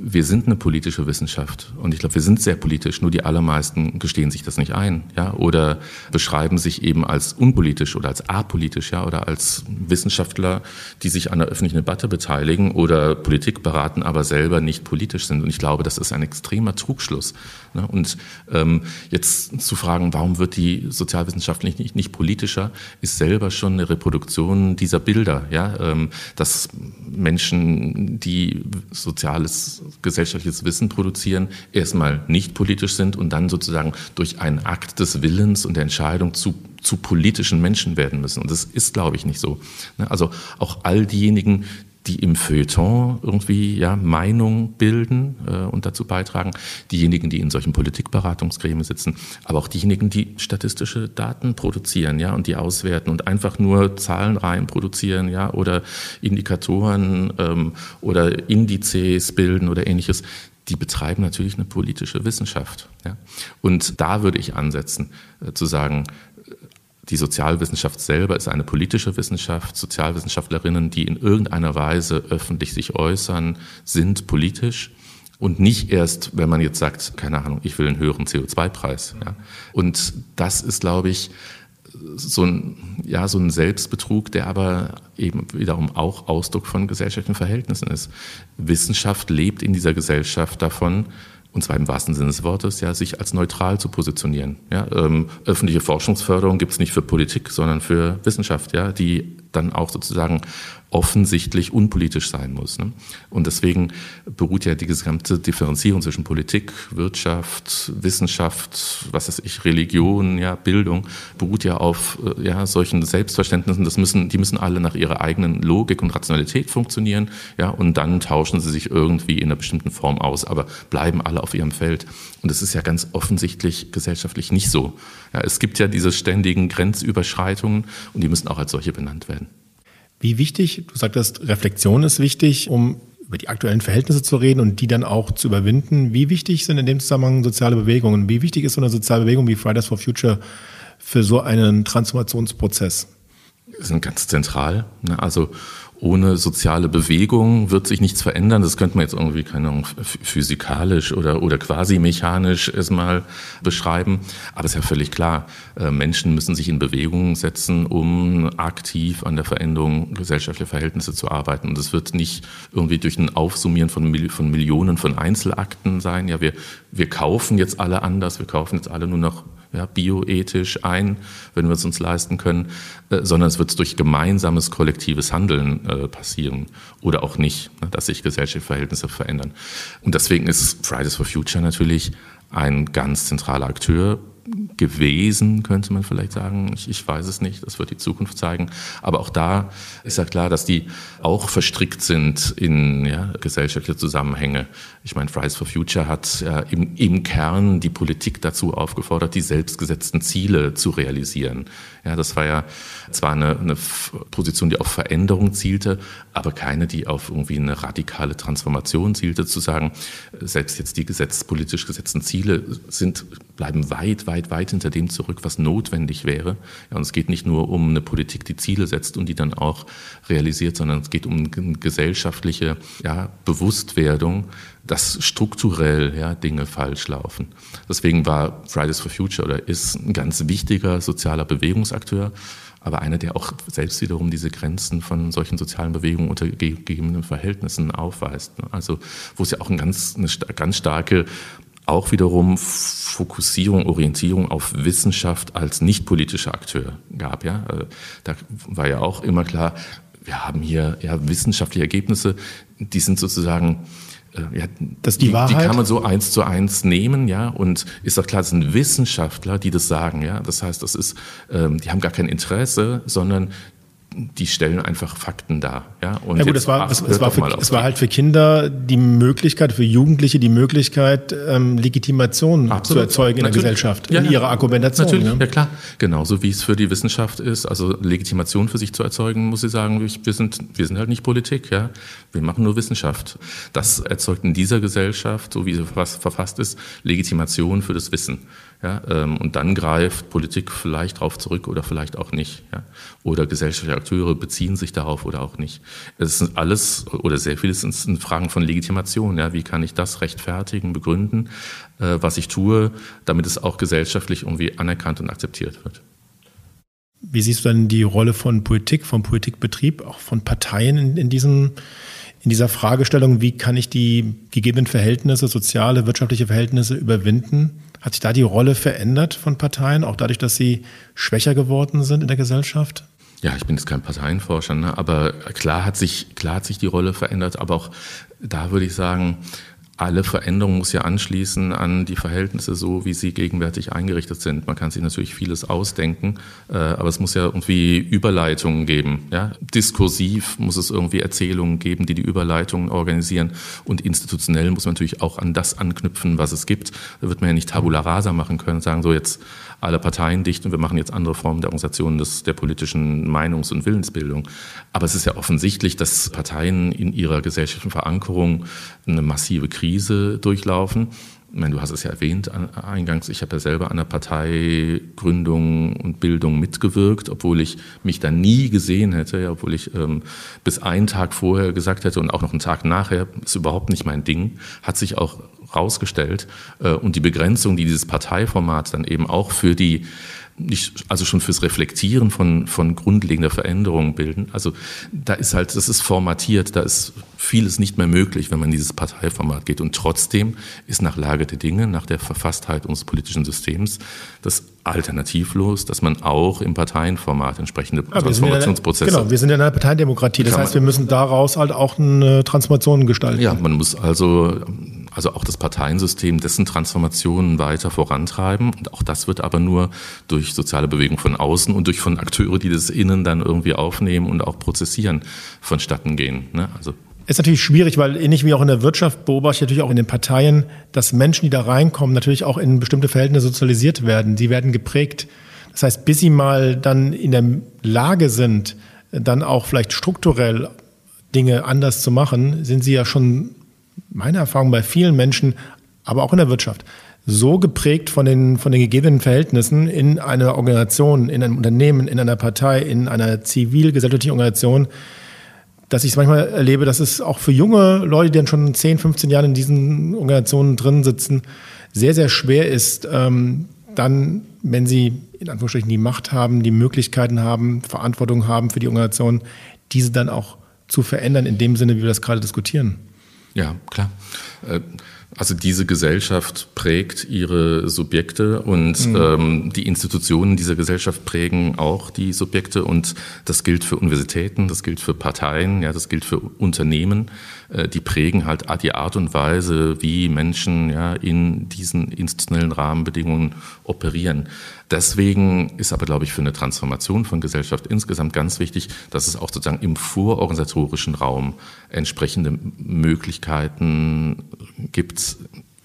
wir sind eine politische Wissenschaft und ich glaube, wir sind sehr politisch, nur die allermeisten gestehen sich das nicht ein, ja, oder beschreiben sich eben als unpolitisch oder als apolitisch, ja, oder als Wissenschaftler, die sich an der öffentlichen Debatte beteiligen oder Politik beraten, aber selber nicht politisch sind. Und ich glaube, das ist ein extremer Trugschluss. Ne? Und ähm, jetzt zu fragen, warum wird die Sozialwissenschaft nicht, nicht, politischer, ist selber schon eine Reproduktion dieser Bilder, ja, ähm, dass Menschen, die soziales gesellschaftliches Wissen produzieren, erstmal nicht politisch sind und dann sozusagen durch einen Akt des Willens und der Entscheidung zu, zu politischen Menschen werden müssen. Und das ist, glaube ich, nicht so. Ne, also auch all diejenigen, die im Feuilleton irgendwie ja, Meinung bilden äh, und dazu beitragen, diejenigen, die in solchen Politikberatungsgremien sitzen, aber auch diejenigen, die statistische Daten produzieren ja, und die auswerten und einfach nur Zahlenreihen produzieren ja, oder Indikatoren ähm, oder Indizes bilden oder ähnliches, die betreiben natürlich eine politische Wissenschaft. Ja. Und da würde ich ansetzen, äh, zu sagen, die Sozialwissenschaft selber ist eine politische Wissenschaft. Sozialwissenschaftlerinnen, die in irgendeiner Weise öffentlich sich äußern, sind politisch. Und nicht erst, wenn man jetzt sagt, keine Ahnung, ich will einen höheren CO2-Preis. Ja. Und das ist, glaube ich, so ein, ja, so ein Selbstbetrug, der aber eben wiederum auch Ausdruck von gesellschaftlichen Verhältnissen ist. Wissenschaft lebt in dieser Gesellschaft davon, und zwar im wahrsten Sinne des Wortes, ja, sich als neutral zu positionieren. Ja, ähm, öffentliche Forschungsförderung gibt es nicht für Politik, sondern für Wissenschaft, ja, die dann auch sozusagen offensichtlich unpolitisch sein muss. Ne? Und deswegen beruht ja die gesamte Differenzierung zwischen Politik, Wirtschaft, Wissenschaft, was weiß ich, Religion, ja, Bildung, beruht ja auf äh, ja, solchen Selbstverständnissen. Das müssen, die müssen alle nach ihrer eigenen Logik und Rationalität funktionieren, ja, und dann tauschen sie sich irgendwie in einer bestimmten Form aus, aber bleiben alle auf ihrem Feld. Und es ist ja ganz offensichtlich gesellschaftlich nicht so. Ja, es gibt ja diese ständigen Grenzüberschreitungen und die müssen auch als solche benannt werden. Wie wichtig, du sagtest, Reflexion ist wichtig, um über die aktuellen Verhältnisse zu reden und die dann auch zu überwinden. Wie wichtig sind in dem Zusammenhang soziale Bewegungen? Wie wichtig ist so eine soziale Bewegung wie Fridays for Future für so einen Transformationsprozess? Sind ganz zentral. Ne? Also ohne soziale Bewegung wird sich nichts verändern. Das könnte man jetzt irgendwie, keine Ahnung, physikalisch oder, oder quasi mechanisch erstmal beschreiben. Aber es ist ja völlig klar, äh, Menschen müssen sich in Bewegung setzen, um aktiv an der Veränderung gesellschaftlicher Verhältnisse zu arbeiten. Und es wird nicht irgendwie durch ein Aufsummieren von, von Millionen von Einzelakten sein. Ja, wir, wir kaufen jetzt alle anders, wir kaufen jetzt alle nur noch ja, bioethisch ein, wenn wir es uns leisten können, äh, sondern es wird durch gemeinsames kollektives Handeln äh, passieren oder auch nicht, ne, dass sich gesellschaftliche Verhältnisse verändern. Und deswegen ist Fridays for Future natürlich ein ganz zentraler Akteur gewesen, könnte man vielleicht sagen. Ich, ich, weiß es nicht, das wird die Zukunft zeigen. Aber auch da ist ja klar, dass die auch verstrickt sind in ja, gesellschaftliche Zusammenhänge. Ich meine, Fridays for Future hat ja, im, im Kern die Politik dazu aufgefordert, die selbstgesetzten Ziele zu realisieren. Ja, das war ja zwar eine, eine Position, die auf Veränderung zielte, aber keine, die auf irgendwie eine radikale Transformation zielte, zu sagen, selbst jetzt die gesetz, politisch gesetzten Ziele sind bleiben weit, weit, weit hinter dem zurück, was notwendig wäre. Ja, und es geht nicht nur um eine Politik, die Ziele setzt und die dann auch realisiert, sondern es geht um gesellschaftliche ja, Bewusstwerdung, dass strukturell ja, Dinge falsch laufen. Deswegen war Fridays for Future oder ist ein ganz wichtiger sozialer Bewegungsakteur aber einer, der auch selbst wiederum diese Grenzen von solchen sozialen Bewegungen unter gegebenen Verhältnissen aufweist. Ne? Also wo es ja auch ein ganz, eine ganz starke auch wiederum Fokussierung, Orientierung auf Wissenschaft als nicht politischer Akteur gab. Ja, äh, da war ja auch immer klar, wir haben hier ja wissenschaftliche Ergebnisse, die sind sozusagen ja, das die, die, Wahrheit. Die kann man so eins zu eins nehmen, ja, und ist doch klar, das sind Wissenschaftler, die das sagen, ja. Das heißt, das ist, ähm, die haben gar kein Interesse, sondern die stellen einfach Fakten dar. Ja, und ja gut, es war, es, es, war für, es war halt für Kinder die Möglichkeit, für Jugendliche die Möglichkeit, ähm, Legitimation Absolut. zu erzeugen in Natürlich. der Gesellschaft, ja, in ihrer Argumentation. Natürlich, ja. ja klar. Genauso wie es für die Wissenschaft ist, also Legitimation für sich zu erzeugen, muss ich sagen, wir sind, wir sind halt nicht Politik, ja. Wir machen nur Wissenschaft. Das erzeugt in dieser Gesellschaft, so wie sie verfasst ist, Legitimation für das Wissen. Ja, ähm, und dann greift Politik vielleicht darauf zurück oder vielleicht auch nicht. Ja. Oder gesellschaftliche Akteure beziehen sich darauf oder auch nicht. Es sind alles oder sehr vieles sind Fragen von Legitimation. Ja. Wie kann ich das rechtfertigen, begründen, äh, was ich tue, damit es auch gesellschaftlich irgendwie anerkannt und akzeptiert wird. Wie siehst du dann die Rolle von Politik, von Politikbetrieb, auch von Parteien in, in diesem in dieser Fragestellung, wie kann ich die gegebenen Verhältnisse, soziale, wirtschaftliche Verhältnisse überwinden? Hat sich da die Rolle verändert von Parteien, auch dadurch, dass sie schwächer geworden sind in der Gesellschaft? Ja, ich bin jetzt kein Parteienforscher, ne? aber klar hat sich klar hat sich die Rolle verändert, aber auch da würde ich sagen, alle Veränderung muss ja anschließen an die Verhältnisse so, wie sie gegenwärtig eingerichtet sind. Man kann sich natürlich vieles ausdenken, äh, aber es muss ja irgendwie Überleitungen geben. Ja? Diskursiv muss es irgendwie Erzählungen geben, die die Überleitungen organisieren. Und institutionell muss man natürlich auch an das anknüpfen, was es gibt. Da wird man ja nicht Tabula rasa machen können und sagen, so jetzt alle Parteien dicht und wir machen jetzt andere Formen der Organisation des, der politischen Meinungs- und Willensbildung. Aber es ist ja offensichtlich, dass Parteien in ihrer gesellschaftlichen Verankerung eine massive Krise durchlaufen. Ich meine, du hast es ja erwähnt eingangs, ich habe ja selber an der Parteigründung und Bildung mitgewirkt, obwohl ich mich da nie gesehen hätte, ja, obwohl ich ähm, bis einen Tag vorher gesagt hätte und auch noch einen Tag nachher, ist überhaupt nicht mein Ding, hat sich auch rausgestellt. Äh, und die Begrenzung, die dieses Parteiformat dann eben auch für die nicht, also schon fürs Reflektieren von, von grundlegender Veränderungen bilden. Also da ist halt, das ist formatiert, da ist vieles nicht mehr möglich, wenn man in dieses Parteiformat geht. Und trotzdem ist nach Lage der Dinge, nach der Verfasstheit unseres politischen Systems, das alternativlos, dass man auch im Parteienformat entsprechende ja, Transformationsprozesse. Genau, wir sind in einer Parteiendemokratie. Das heißt, wir müssen daraus halt auch eine Transformation gestalten. Ja, man muss also also auch das Parteiensystem, dessen Transformationen weiter vorantreiben. Und auch das wird aber nur durch soziale Bewegung von außen und durch von Akteure, die das innen dann irgendwie aufnehmen und auch prozessieren, vonstatten gehen. Ne? Also ist natürlich schwierig, weil ähnlich wie auch in der Wirtschaft beobachte ich natürlich auch in den Parteien, dass Menschen, die da reinkommen, natürlich auch in bestimmte Verhältnisse sozialisiert werden. Sie werden geprägt. Das heißt, bis sie mal dann in der Lage sind, dann auch vielleicht strukturell Dinge anders zu machen, sind sie ja schon meine Erfahrung bei vielen Menschen, aber auch in der Wirtschaft, so geprägt von den, von den gegebenen Verhältnissen in einer Organisation, in einem Unternehmen, in einer Partei, in einer zivilgesellschaftlichen Organisation, dass ich es manchmal erlebe, dass es auch für junge Leute, die dann schon 10, 15 Jahre in diesen Organisationen drin sitzen, sehr, sehr schwer ist, ähm, dann, wenn sie in Anführungsstrichen die Macht haben, die Möglichkeiten haben, Verantwortung haben für die Organisation, diese dann auch zu verändern in dem Sinne, wie wir das gerade diskutieren. Ja, klar. Äh, also diese Gesellschaft prägt ihre Subjekte und mhm. ähm, die Institutionen dieser Gesellschaft prägen auch die Subjekte und das gilt für Universitäten, das gilt für Parteien, ja, das gilt für Unternehmen. Äh, die prägen halt die Art und Weise, wie Menschen ja in diesen institutionellen Rahmenbedingungen operieren. Deswegen ist aber, glaube ich, für eine Transformation von Gesellschaft insgesamt ganz wichtig, dass es auch sozusagen im vororganisatorischen Raum entsprechende Möglichkeiten gibt,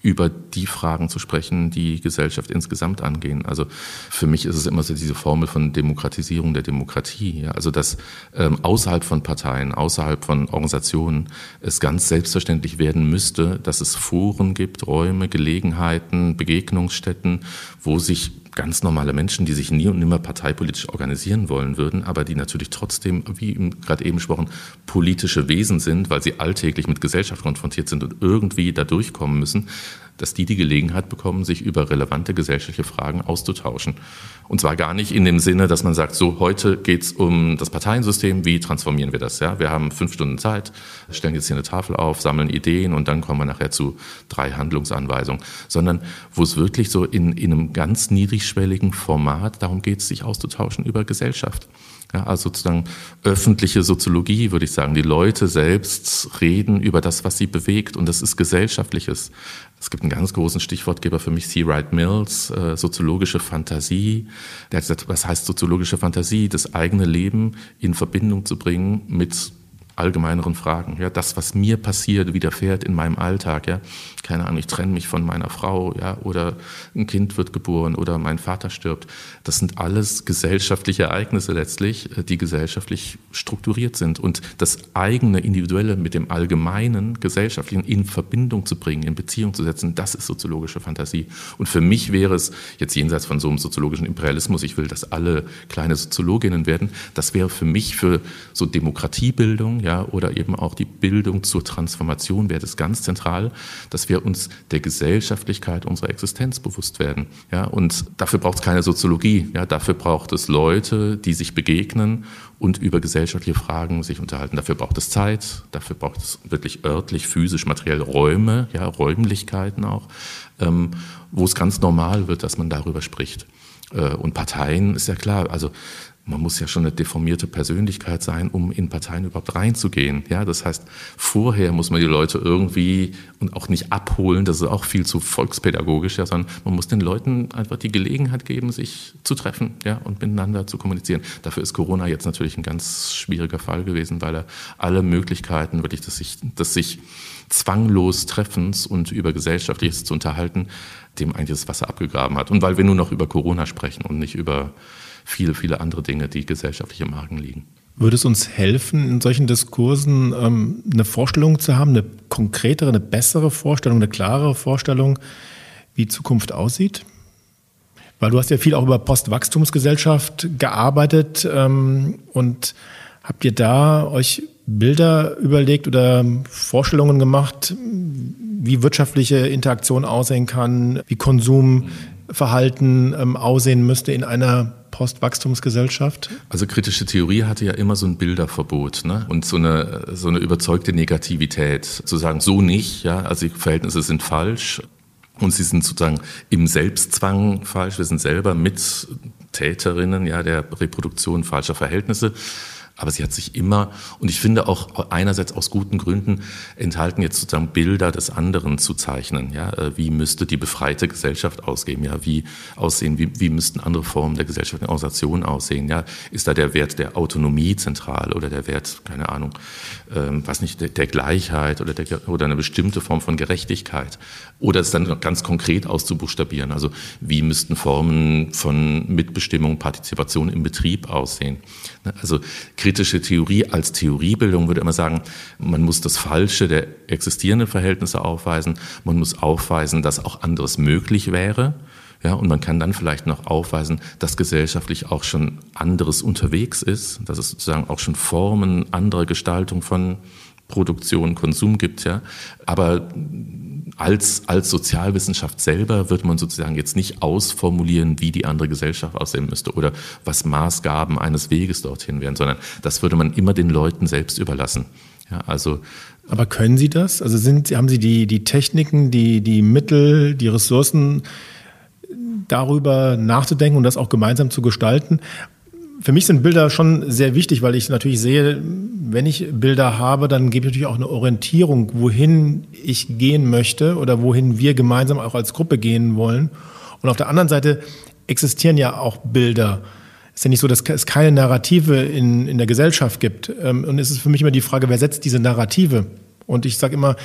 über die Fragen zu sprechen, die Gesellschaft insgesamt angehen. Also für mich ist es immer so diese Formel von Demokratisierung der Demokratie. Ja? Also dass ähm, außerhalb von Parteien, außerhalb von Organisationen es ganz selbstverständlich werden müsste, dass es Foren gibt, Räume, Gelegenheiten, Begegnungsstätten, wo sich ganz normale Menschen, die sich nie und nimmer parteipolitisch organisieren wollen würden, aber die natürlich trotzdem, wie gerade eben gesprochen, politische Wesen sind, weil sie alltäglich mit Gesellschaft konfrontiert sind und irgendwie da durchkommen müssen, dass die die Gelegenheit bekommen, sich über relevante gesellschaftliche Fragen auszutauschen. Und zwar gar nicht in dem Sinne, dass man sagt, so heute geht's um das Parteiensystem, wie transformieren wir das? Ja, wir haben fünf Stunden Zeit, stellen jetzt hier eine Tafel auf, sammeln Ideen und dann kommen wir nachher zu drei Handlungsanweisungen, sondern wo es wirklich so in, in einem ganz niedrigschwelligen Format darum geht, sich auszutauschen über Gesellschaft. Ja, also sozusagen öffentliche Soziologie, würde ich sagen. Die Leute selbst reden über das, was sie bewegt und das ist gesellschaftliches. Es gibt einen ganz großen Stichwortgeber für mich, C. Wright Mills, äh, soziologische Fantasie. Der hat gesagt, was heißt soziologische Fantasie? Das eigene Leben in Verbindung zu bringen mit allgemeineren Fragen. Ja, das, was mir passiert, widerfährt in meinem Alltag. Ja, keine Ahnung, ich trenne mich von meiner Frau, ja, oder ein Kind wird geboren oder mein Vater stirbt. Das sind alles gesellschaftliche Ereignisse letztlich, äh, die gesellschaftlich strukturiert sind. Und das eigene Individuelle mit dem allgemeinen Gesellschaftlichen in Verbindung zu bringen, in Beziehung zu setzen, das ist soziologische Fantasie. Und für mich wäre es jetzt jenseits von so einem soziologischen Imperialismus, ich will, dass alle kleine Soziologinnen werden, das wäre für mich für so Demokratiebildung, ja, oder eben auch die Bildung zur Transformation wäre das ganz zentral, dass wir uns der Gesellschaftlichkeit unserer Existenz bewusst werden. Ja, und dafür braucht es keine Soziologie. Ja, dafür braucht es Leute, die sich begegnen und über gesellschaftliche Fragen sich unterhalten. Dafür braucht es Zeit, dafür braucht es wirklich örtlich, physisch, materiell Räume, ja, Räumlichkeiten auch, ähm, wo es ganz normal wird, dass man darüber spricht. Äh, und Parteien ist ja klar, also man muss ja schon eine deformierte Persönlichkeit sein, um in Parteien überhaupt reinzugehen. Ja, das heißt, vorher muss man die Leute irgendwie und auch nicht abholen, das ist auch viel zu volkspädagogisch, ja, sondern man muss den Leuten einfach die Gelegenheit geben, sich zu treffen, ja, und miteinander zu kommunizieren. Dafür ist Corona jetzt natürlich ein ganz schwieriger Fall gewesen, weil er alle Möglichkeiten wirklich, dass sich, dass sich zwanglos Treffens und über Gesellschaftliches zu unterhalten, dem eigentlich das Wasser abgegraben hat. Und weil wir nur noch über Corona sprechen und nicht über viele, viele andere Dinge, die gesellschaftlich im Argen liegen. Würde es uns helfen, in solchen Diskursen ähm, eine Vorstellung zu haben, eine konkretere, eine bessere Vorstellung, eine klarere Vorstellung, wie Zukunft aussieht? Weil du hast ja viel auch über Postwachstumsgesellschaft gearbeitet ähm, und habt ihr da euch Bilder überlegt oder Vorstellungen gemacht, wie wirtschaftliche Interaktion aussehen kann, wie Konsumverhalten ähm, aussehen müsste in einer Postwachstumsgesellschaft? Also kritische Theorie hatte ja immer so ein Bilderverbot ne? und so eine, so eine überzeugte Negativität. Zu sagen, so nicht, ja, also die Verhältnisse sind falsch und sie sind sozusagen im Selbstzwang falsch. Wir sind selber Mittäterinnen ja, der Reproduktion falscher Verhältnisse. Aber sie hat sich immer, und ich finde auch einerseits aus guten Gründen, enthalten jetzt sozusagen Bilder des anderen zu zeichnen. Ja, äh, wie müsste die befreite Gesellschaft aussehen? Ja, wie aussehen? Wie, wie müssten andere Formen der gesellschaftlichen Organisation aussehen? Ja, ist da der Wert der Autonomie zentral oder der Wert, keine Ahnung, ähm, was nicht, der, der Gleichheit oder, der, oder eine bestimmte Form von Gerechtigkeit? Oder es dann ganz konkret auszubuchstabieren. Also, wie müssten Formen von Mitbestimmung, Partizipation im Betrieb aussehen? Ne, also, kritische Theorie als Theoriebildung würde immer sagen, man muss das Falsche der existierenden Verhältnisse aufweisen, man muss aufweisen, dass auch anderes möglich wäre. Ja, und man kann dann vielleicht noch aufweisen, dass gesellschaftlich auch schon anderes unterwegs ist, dass es sozusagen auch schon Formen anderer Gestaltung von Produktion, Konsum gibt, ja. Aber als, als Sozialwissenschaft selber wird man sozusagen jetzt nicht ausformulieren, wie die andere Gesellschaft aussehen müsste oder was Maßgaben eines Weges dorthin wären, sondern das würde man immer den Leuten selbst überlassen. Ja, also aber können Sie das? Also sind, haben Sie die, die Techniken, die, die Mittel, die Ressourcen, darüber nachzudenken und das auch gemeinsam zu gestalten? Für mich sind Bilder schon sehr wichtig, weil ich natürlich sehe, wenn ich Bilder habe, dann gebe ich natürlich auch eine Orientierung, wohin ich gehen möchte oder wohin wir gemeinsam auch als Gruppe gehen wollen. Und auf der anderen Seite existieren ja auch Bilder. Es ist ja nicht so, dass es keine Narrative in, in der Gesellschaft gibt. Ähm, und es ist für mich immer die Frage, wer setzt diese Narrative? Und ich sage immer,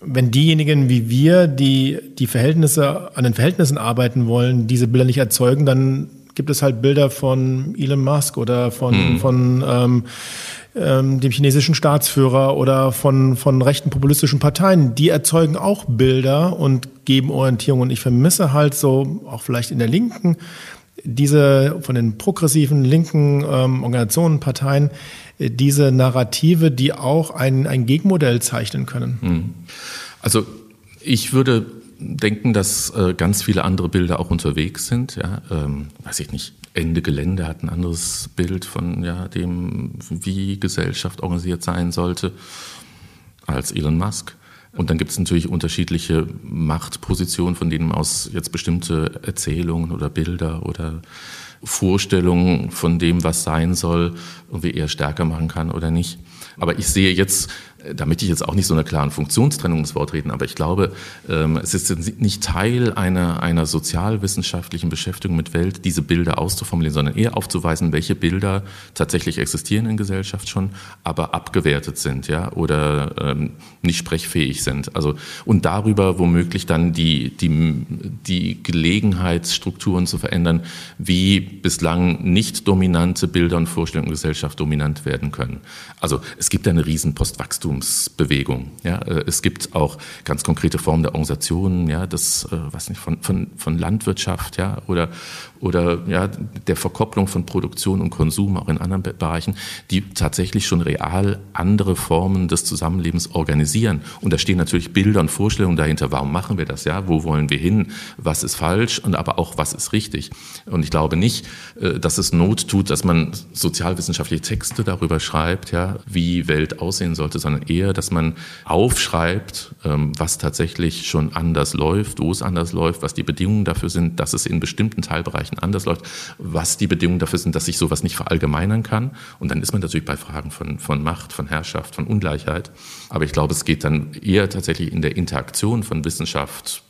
wenn diejenigen wie wir, die die Verhältnisse an den Verhältnissen arbeiten wollen, diese Bilder nicht erzeugen, dann gibt es halt Bilder von Elon Musk oder von, mhm. von ähm, ähm, dem chinesischen Staatsführer oder von, von rechten populistischen Parteien. Die erzeugen auch Bilder und geben Orientierung. Und ich vermisse halt so, auch vielleicht in der Linken, diese von den progressiven linken ähm, Organisationen, Parteien, diese Narrative, die auch ein, ein Gegenmodell zeichnen können. Hm. Also ich würde denken, dass äh, ganz viele andere Bilder auch unterwegs sind. Ja, ähm, weiß ich nicht. Ende Gelände hat ein anderes Bild von ja, dem, wie Gesellschaft organisiert sein sollte, als Elon Musk. Und dann gibt es natürlich unterschiedliche Machtpositionen, von denen aus jetzt bestimmte Erzählungen oder Bilder oder Vorstellungen von dem, was sein soll, irgendwie eher stärker machen kann oder nicht. Aber ich sehe jetzt damit ich jetzt auch nicht so einer klaren Funktionstrennung ins Wort reden, aber ich glaube, ähm, es ist nicht Teil einer, einer sozialwissenschaftlichen Beschäftigung mit Welt, diese Bilder auszuformulieren, sondern eher aufzuweisen, welche Bilder tatsächlich existieren in Gesellschaft schon, aber abgewertet sind, ja, oder ähm, nicht sprechfähig sind. Also, und darüber womöglich dann die, die, die Gelegenheitsstrukturen zu verändern, wie bislang nicht dominante Bilder und Vorstellungen in Gesellschaft dominant werden können. Also, es gibt eine riesen Postwachstum Wachstumsbewegung. Ja, äh, es gibt auch ganz konkrete Formen der Organisationen, ja, das, äh, was nicht, von, von, von Landwirtschaft, ja, oder, oder ja, der Verkopplung von Produktion und Konsum auch in anderen Bereichen, die tatsächlich schon real andere Formen des Zusammenlebens organisieren. Und da stehen natürlich Bilder und Vorstellungen dahinter. Warum machen wir das? Ja, wo wollen wir hin? Was ist falsch? Und aber auch was ist richtig? Und ich glaube nicht, äh, dass es Not tut, dass man sozialwissenschaftliche Texte darüber schreibt, ja, wie Welt aussehen sollte, sondern eher, dass man aufschreibt, ähm, was tatsächlich schon anders läuft, wo es anders läuft, was die Bedingungen dafür sind, dass es in bestimmten Teilbereichen Bereichen anders läuft, was die Bedingungen dafür sind, dass sich sowas nicht verallgemeinern kann. Und dann ist man natürlich bei Fragen von, von Macht, von Herrschaft, von Ungleichheit. Aber ich glaube, es geht dann eher tatsächlich in der Interaktion von Wissenschaft,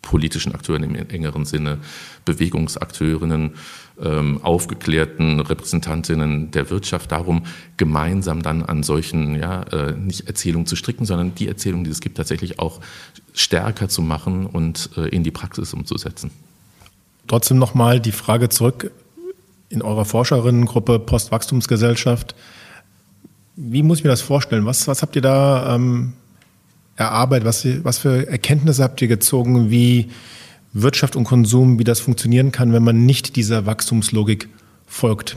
politischen Akteuren im engeren Sinne, Bewegungsakteurinnen, ähm, aufgeklärten Repräsentantinnen der Wirtschaft darum, gemeinsam dann an solchen, ja, äh, nicht Erzählungen zu stricken, sondern die Erzählungen, die es gibt, tatsächlich auch stärker zu machen und äh, in die Praxis umzusetzen. Trotzdem nochmal die Frage zurück in eurer Forscherinnengruppe Postwachstumsgesellschaft. Wie muss ich mir das vorstellen? Was, was habt ihr da ähm, erarbeitet? Was, was für Erkenntnisse habt ihr gezogen, wie Wirtschaft und Konsum, wie das funktionieren kann, wenn man nicht dieser Wachstumslogik folgt,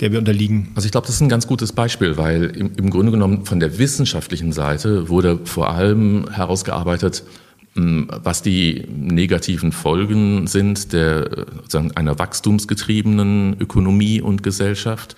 der wir unterliegen? Also ich glaube, das ist ein ganz gutes Beispiel, weil im, im Grunde genommen von der wissenschaftlichen Seite wurde vor allem herausgearbeitet, was die negativen Folgen sind der, sagen, einer wachstumsgetriebenen Ökonomie und Gesellschaft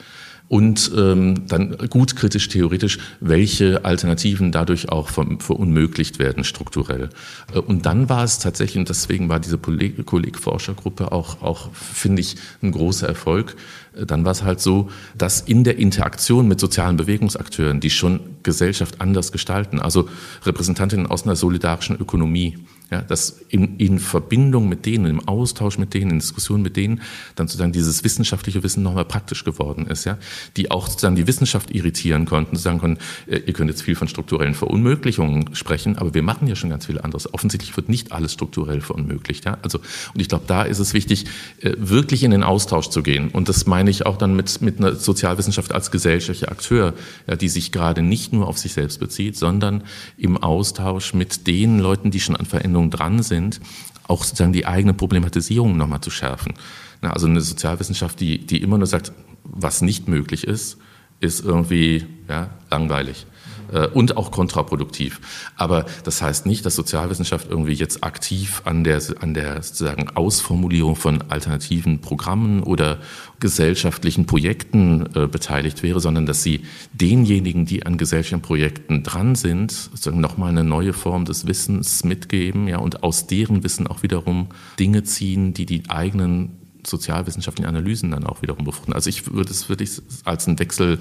und ähm, dann gut kritisch theoretisch, welche Alternativen dadurch auch verunmöglicht werden strukturell. Äh, und dann war es tatsächlich, und deswegen war diese Kolleg-Forschergruppe auch, auch finde ich, ein großer Erfolg, äh, dann war es halt so, dass in der Interaktion mit sozialen Bewegungsakteuren, die schon Gesellschaft anders gestalten, also Repräsentantinnen aus einer solidarischen Ökonomie, ja, dass in, in Verbindung mit denen, im Austausch mit denen, in Diskussion mit denen, dann sozusagen dieses wissenschaftliche Wissen nochmal praktisch geworden ist, ja, die auch sozusagen die Wissenschaft irritieren konnten, sagen konnten, äh, ihr könnt jetzt viel von strukturellen Verunmöglichungen sprechen, aber wir machen ja schon ganz viel anderes. Offensichtlich wird nicht alles strukturell verunmöglicht, ja. Also, und ich glaube, da ist es wichtig, äh, wirklich in den Austausch zu gehen. Und das meine ich auch dann mit, mit einer Sozialwissenschaft als gesellschaftlicher Akteur, ja, die sich gerade nicht nur auf sich selbst bezieht, sondern im Austausch mit den Leuten, die schon an Veränderungen Anwendungen dran sind, auch sozusagen die eigene Problematisierung nochmal zu schärfen. Also eine Sozialwissenschaft, die, die immer nur sagt, was nicht möglich ist, ist irgendwie ja, langweilig. Äh, und auch kontraproduktiv. Aber das heißt nicht, dass Sozialwissenschaft irgendwie jetzt aktiv an der, an der sozusagen Ausformulierung von alternativen Programmen oder gesellschaftlichen Projekten äh, beteiligt wäre, sondern dass sie denjenigen, die an gesellschaftlichen Projekten dran sind, sozusagen nochmal eine neue Form des Wissens mitgeben, ja, und aus deren Wissen auch wiederum Dinge ziehen, die die eigenen sozialwissenschaftlichen Analysen dann auch wiederum befruchten. Also ich würde es wirklich als eine Wechsel,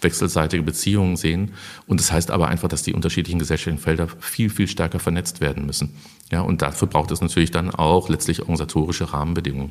wechselseitige Beziehung sehen. Und das heißt aber einfach, dass die unterschiedlichen gesellschaftlichen Felder viel, viel stärker vernetzt werden müssen. Ja, und dafür braucht es natürlich dann auch letztlich organisatorische Rahmenbedingungen.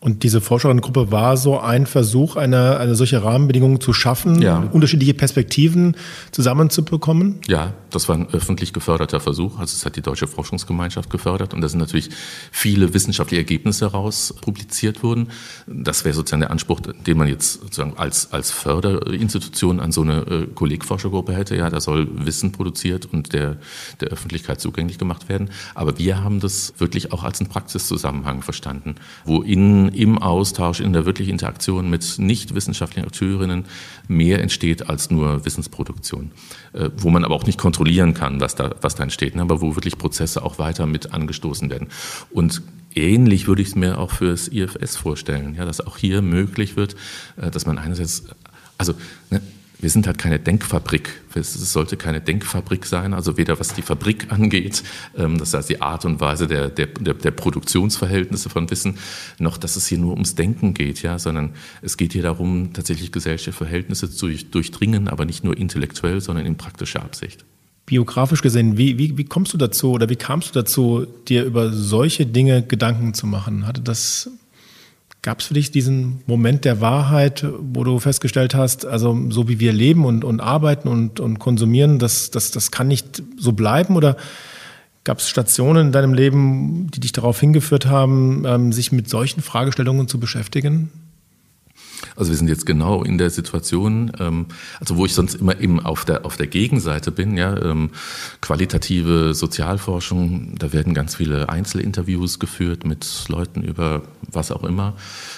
Und diese Forscherinnengruppe war so ein Versuch, eine, eine solche Rahmenbedingung zu schaffen, ja. unterschiedliche Perspektiven zusammenzubekommen? Ja, das war ein öffentlich geförderter Versuch. Also es hat die Deutsche Forschungsgemeinschaft gefördert und da sind natürlich viele wissenschaftliche Ergebnisse heraus publiziert worden. Das wäre sozusagen der Anspruch, den man jetzt sozusagen als, als Förderinstitution an so eine äh, Kollegforschergruppe hätte. Ja, da soll Wissen produziert und der, der Öffentlichkeit zugänglich gemacht werden. Aber wir haben das wirklich auch als einen Praxiszusammenhang verstanden, wo in, im Austausch, in der wirklichen Interaktion mit nicht wissenschaftlichen Akteurinnen mehr entsteht als nur Wissensproduktion. Äh, wo man aber auch nicht kontrollieren kann, was da, was da entsteht, ne? aber wo wirklich Prozesse auch weiter mit angestoßen werden. Und ähnlich würde ich es mir auch für das IFS vorstellen, ja, dass auch hier möglich wird, äh, dass man einerseits, also ne, wir sind halt keine Denkfabrik. Es sollte keine Denkfabrik sein, also weder was die Fabrik *laughs* angeht, ähm, das heißt die Art und Weise der, der, der Produktionsverhältnisse von Wissen, noch dass es hier nur ums Denken geht, ja, sondern es geht hier darum, tatsächlich gesellschaftliche Verhältnisse zu durchdringen, aber nicht nur intellektuell, sondern in praktischer Absicht. Biografisch gesehen, wie, wie, wie kommst du dazu oder wie kamst du dazu, dir über solche Dinge Gedanken zu machen? Hatte das Gab es für dich diesen Moment der Wahrheit, wo du festgestellt hast, also so wie wir leben und, und arbeiten und, und konsumieren, das, das, das kann nicht so bleiben? Oder gab es Stationen in deinem Leben, die dich darauf hingeführt haben, ähm, sich mit solchen Fragestellungen zu beschäftigen? Also wir sind jetzt genau in der Situation, ähm, also wo ich sonst immer eben auf der auf der Gegenseite bin, ja, ähm, qualitative Sozialforschung, da werden ganz viele Einzelinterviews geführt mit Leuten über was auch immer.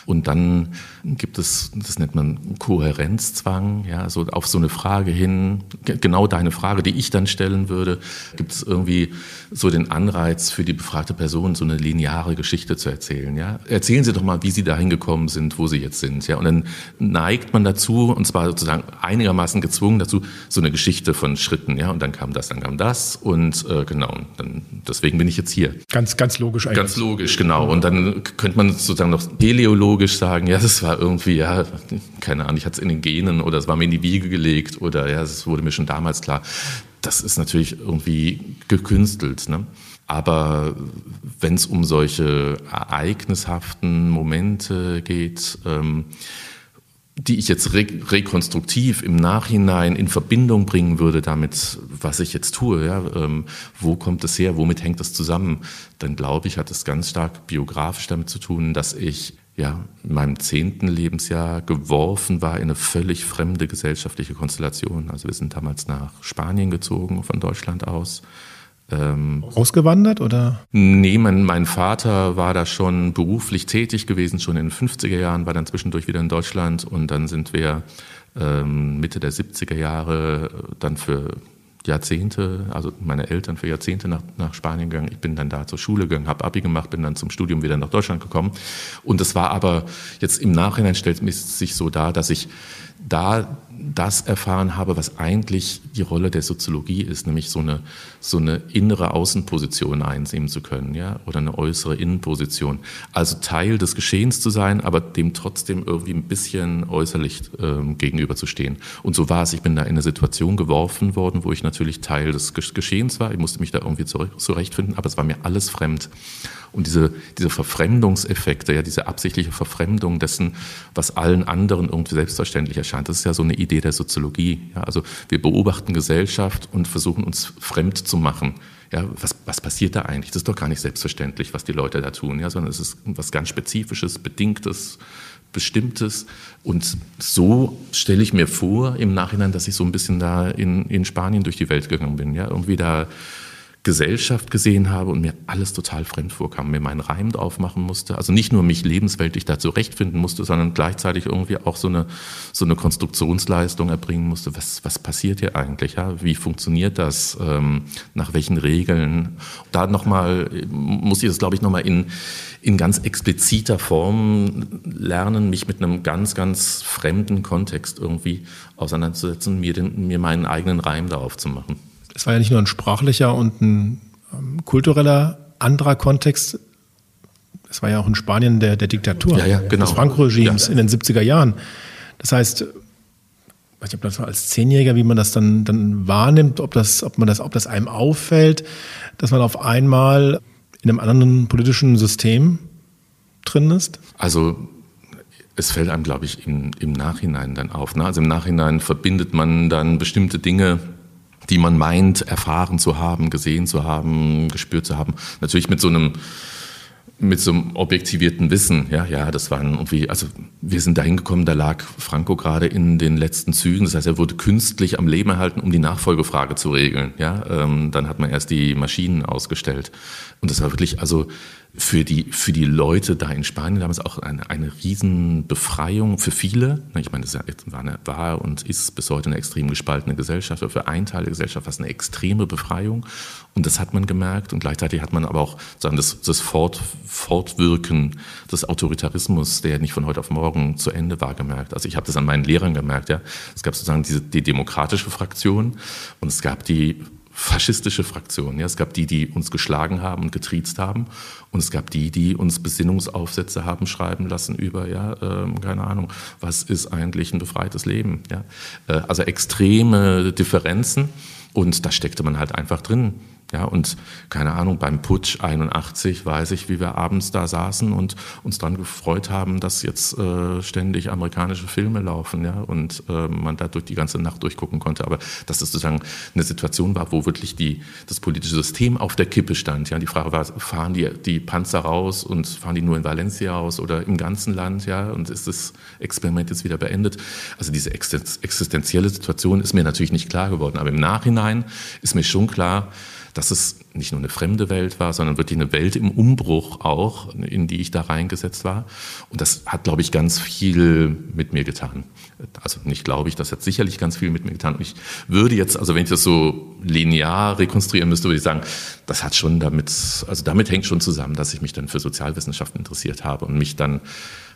Und dann gibt es, das nennt man Kohärenzzwang, ja, so auf so eine Frage hin, genau deine Frage, die ich dann stellen würde, gibt es irgendwie so den Anreiz für die befragte Person, so eine lineare Geschichte zu erzählen, ja. Erzählen Sie doch mal, wie Sie dahin gekommen sind, wo Sie jetzt sind, ja. Und dann neigt man dazu, und zwar sozusagen einigermaßen gezwungen dazu, so eine Geschichte von Schritten, ja. Und dann kam das, dann kam das und äh, genau, dann, deswegen bin ich jetzt hier. Ganz, ganz logisch eigentlich. Ganz logisch, genau. Und dann könnte man sozusagen noch teleologisch sagen, ja, das war irgendwie, ja, keine Ahnung, ich hatte es in den Genen oder es war mir in die Wiege gelegt oder ja, es wurde mir schon damals klar. Das ist natürlich irgendwie gekünstelt. Ne? Aber wenn es um solche ereignishaften Momente geht, ähm, die ich jetzt re rekonstruktiv im Nachhinein in Verbindung bringen würde damit, was ich jetzt tue, ja, ähm, wo kommt es her, womit hängt das zusammen, dann glaube ich, hat es ganz stark biografisch damit zu tun, dass ich ja, in meinem zehnten Lebensjahr geworfen war in eine völlig fremde gesellschaftliche Konstellation. Also wir sind damals nach Spanien gezogen, von Deutschland aus. Ähm, Ausgewandert oder? Nee, mein, mein Vater war da schon beruflich tätig gewesen, schon in den 50er Jahren, war dann zwischendurch wieder in Deutschland und dann sind wir ähm, Mitte der 70er Jahre dann für Jahrzehnte, also meine Eltern für Jahrzehnte nach, nach Spanien gegangen. Ich bin dann da zur Schule gegangen, habe Abi gemacht, bin dann zum Studium wieder nach Deutschland gekommen. Und es war aber jetzt im Nachhinein stellt es sich so dar, dass ich da das erfahren habe, was eigentlich die Rolle der Soziologie ist, nämlich so eine, so eine innere Außenposition einnehmen zu können, ja, oder eine äußere Innenposition. Also Teil des Geschehens zu sein, aber dem trotzdem irgendwie ein bisschen äußerlich ähm, gegenüberzustehen. Und so war es. Ich bin da in eine Situation geworfen worden, wo ich natürlich Teil des Geschehens war. Ich musste mich da irgendwie zurechtfinden, aber es war mir alles fremd. Und diese, diese Verfremdungseffekte, ja, diese absichtliche Verfremdung dessen, was allen anderen irgendwie selbstverständlich erscheint, das ist ja so eine Idee der Soziologie. Ja, also wir beobachten Gesellschaft und versuchen uns fremd zu machen. Ja, was, was passiert da eigentlich? Das ist doch gar nicht selbstverständlich, was die Leute da tun, ja, sondern es ist was ganz Spezifisches, Bedingtes, Bestimmtes. Und so stelle ich mir vor im Nachhinein, dass ich so ein bisschen da in, in Spanien durch die Welt gegangen bin. Ja, irgendwie da Gesellschaft gesehen habe und mir alles total fremd vorkam, mir meinen Reim drauf machen musste. Also nicht nur mich lebensweltlich da zurechtfinden musste, sondern gleichzeitig irgendwie auch so eine, so eine Konstruktionsleistung erbringen musste. Was, was passiert hier eigentlich? Ja? Wie funktioniert das? Ähm, nach welchen Regeln? Da nochmal, muss ich das glaube ich nochmal in, in ganz expliziter Form lernen, mich mit einem ganz, ganz fremden Kontext irgendwie auseinanderzusetzen, mir, den, mir meinen eigenen Reim darauf zu machen es war ja nicht nur ein sprachlicher und ein ähm, kultureller anderer Kontext. Es war ja auch in Spanien der, der Diktatur ja, ja, genau. des Franco-Regimes ja. in den 70er Jahren. Das heißt, ich weiß nicht, ob das als Zehnjähriger, wie man das dann, dann wahrnimmt, ob das, ob man das, ob das einem auffällt, dass man auf einmal in einem anderen politischen System drin ist? Also es fällt einem, glaube ich, im, im Nachhinein dann auf. Ne? Also im Nachhinein verbindet man dann bestimmte Dinge die man meint, erfahren zu haben, gesehen zu haben, gespürt zu haben. Natürlich mit so einem mit so einem objektivierten Wissen, ja, ja, das waren irgendwie, also wir sind dahin gekommen, da lag Franco gerade in den letzten Zügen, das heißt, er wurde künstlich am Leben erhalten, um die Nachfolgefrage zu regeln, ja, ähm, dann hat man erst die Maschinen ausgestellt. Und das war wirklich, also für die, für die Leute da in Spanien damals auch eine, eine Riesenbefreiung für viele. Ich meine, das war, eine, war und ist bis heute eine extrem gespaltene Gesellschaft, aber für einen Teil der Gesellschaft war es eine extreme Befreiung. Und das hat man gemerkt. Und gleichzeitig hat man aber auch sagen, das, das Fort, Fortwirken des Autoritarismus, der nicht von heute auf morgen zu Ende war, gemerkt. Also ich habe das an meinen Lehrern gemerkt. Ja. Es gab sozusagen diese, die demokratische Fraktion und es gab die faschistische Fraktionen. Ja, es gab die, die uns geschlagen haben und getriezt haben, und es gab die, die uns Besinnungsaufsätze haben schreiben lassen über, ja, ähm, keine Ahnung, was ist eigentlich ein befreites Leben? Ja, äh, also extreme Differenzen, und da steckte man halt einfach drin. Ja, und keine Ahnung, beim Putsch 81 weiß ich, wie wir abends da saßen und uns dann gefreut haben, dass jetzt äh, ständig amerikanische Filme laufen, ja, und äh, man da durch die ganze Nacht durchgucken konnte. Aber dass es sozusagen eine Situation war, wo wirklich die, das politische System auf der Kippe stand. Ja, die Frage war, fahren die, die Panzer raus und fahren die nur in Valencia aus oder im ganzen Land, ja, und ist das Experiment jetzt wieder beendet? Also diese existenzielle Situation ist mir natürlich nicht klar geworden. Aber im Nachhinein ist mir schon klar, dass es nicht nur eine fremde Welt war, sondern wirklich eine Welt im Umbruch auch, in die ich da reingesetzt war. Und das hat, glaube ich, ganz viel mit mir getan. Also nicht glaube ich, das hat sicherlich ganz viel mit mir getan. Und ich würde jetzt, also wenn ich das so linear rekonstruieren müsste, würde ich sagen, das hat schon damit, also damit hängt schon zusammen, dass ich mich dann für Sozialwissenschaften interessiert habe und mich dann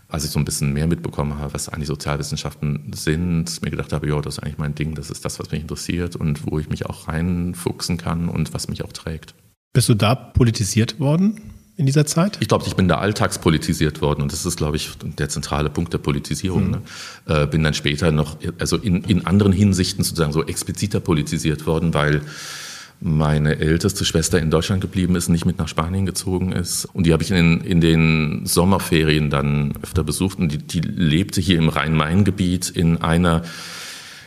als ich so ein bisschen mehr mitbekommen habe, was eigentlich Sozialwissenschaften sind, mir gedacht habe, ja, das ist eigentlich mein Ding, das ist das, was mich interessiert und wo ich mich auch reinfuchsen kann und was mich auch trägt. Bist du da politisiert worden in dieser Zeit? Ich glaube, ich bin da alltagspolitisiert worden und das ist, glaube ich, der zentrale Punkt der Politisierung. Mhm. Ne? Äh, bin dann später noch, also in, in anderen Hinsichten sozusagen so expliziter politisiert worden, weil meine älteste Schwester in Deutschland geblieben ist, nicht mit nach Spanien gezogen ist. Und die habe ich in, in den Sommerferien dann öfter besucht. Und die, die lebte hier im Rhein-Main-Gebiet in einer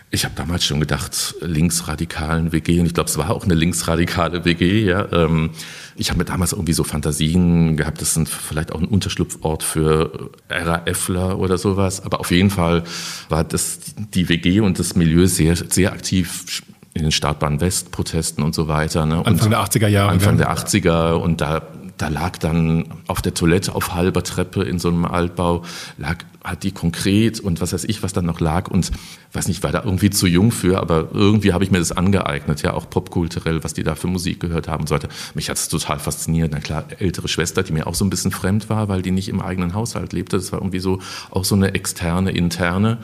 ich habe damals schon gedacht, linksradikalen WG und ich glaube, es war auch eine linksradikale WG. Ja. Ähm, ich habe mir damals irgendwie so Fantasien gehabt, das sind vielleicht auch ein Unterschlupfort für RAFler oder sowas. Aber auf jeden Fall war das die WG und das Milieu sehr, sehr aktiv in den Startbahn West-Protesten und so weiter. Ne? Anfang der 80er Jahre. Anfang der 80er und da, da lag dann auf der Toilette auf halber Treppe in so einem Altbau, lag, hat die konkret und was weiß ich, was dann noch lag und weiß nicht, war da irgendwie zu jung für, aber irgendwie habe ich mir das angeeignet, ja, auch popkulturell, was die da für Musik gehört haben und so weiter. Mich hat es total fasziniert. Na klar, ältere Schwester, die mir auch so ein bisschen fremd war, weil die nicht im eigenen Haushalt lebte. Das war irgendwie so auch so eine externe, interne.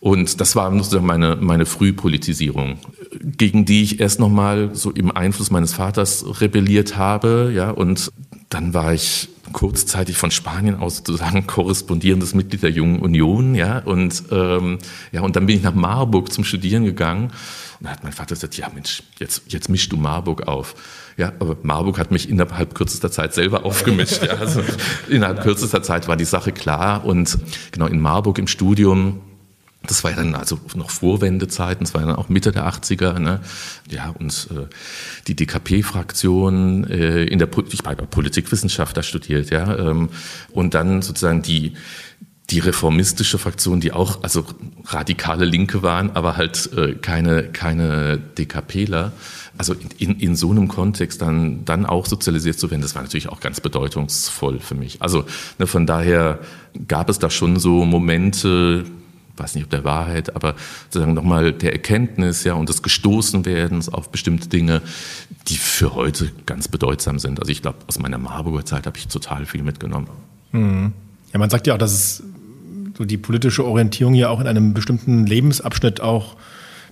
Und das war sozusagen meine, meine Frühpolitisierung, gegen die ich erst nochmal so im Einfluss meines Vaters rebelliert habe, ja, und dann war ich kurzzeitig von Spanien aus sozusagen *laughs* korrespondierendes Mitglied der Jungen Union, ja, und, ähm, ja, und dann bin ich nach Marburg zum Studieren gegangen. Und da hat mein Vater gesagt, ja Mensch, jetzt, jetzt mischst du Marburg auf. Ja, aber Marburg hat mich innerhalb kürzester Zeit selber aufgemischt. Ja, also *laughs* innerhalb kürzester Zeit war die Sache klar. Und genau in Marburg im Studium das war ja dann also noch Vorwendezeiten, das war ja dann auch Mitte der 80er. Ne? Ja, und äh, die DKP-Fraktion äh, in der, ich habe Politikwissenschaft da studiert, ja, ähm, und dann sozusagen die die reformistische Fraktion, die auch also radikale Linke waren, aber halt äh, keine keine DKPler. Also in, in so einem Kontext dann dann auch sozialisiert zu werden, das war natürlich auch ganz bedeutungsvoll für mich. Also ne, von daher gab es da schon so Momente, weiß nicht ob der Wahrheit, aber sozusagen nochmal der Erkenntnis ja und des Gestoßenwerdens auf bestimmte Dinge, die für heute ganz bedeutsam sind. Also ich glaube, aus meiner Marburger Zeit habe ich total viel mitgenommen. Mhm. Ja, man sagt ja auch, dass es so die politische Orientierung ja auch in einem bestimmten Lebensabschnitt auch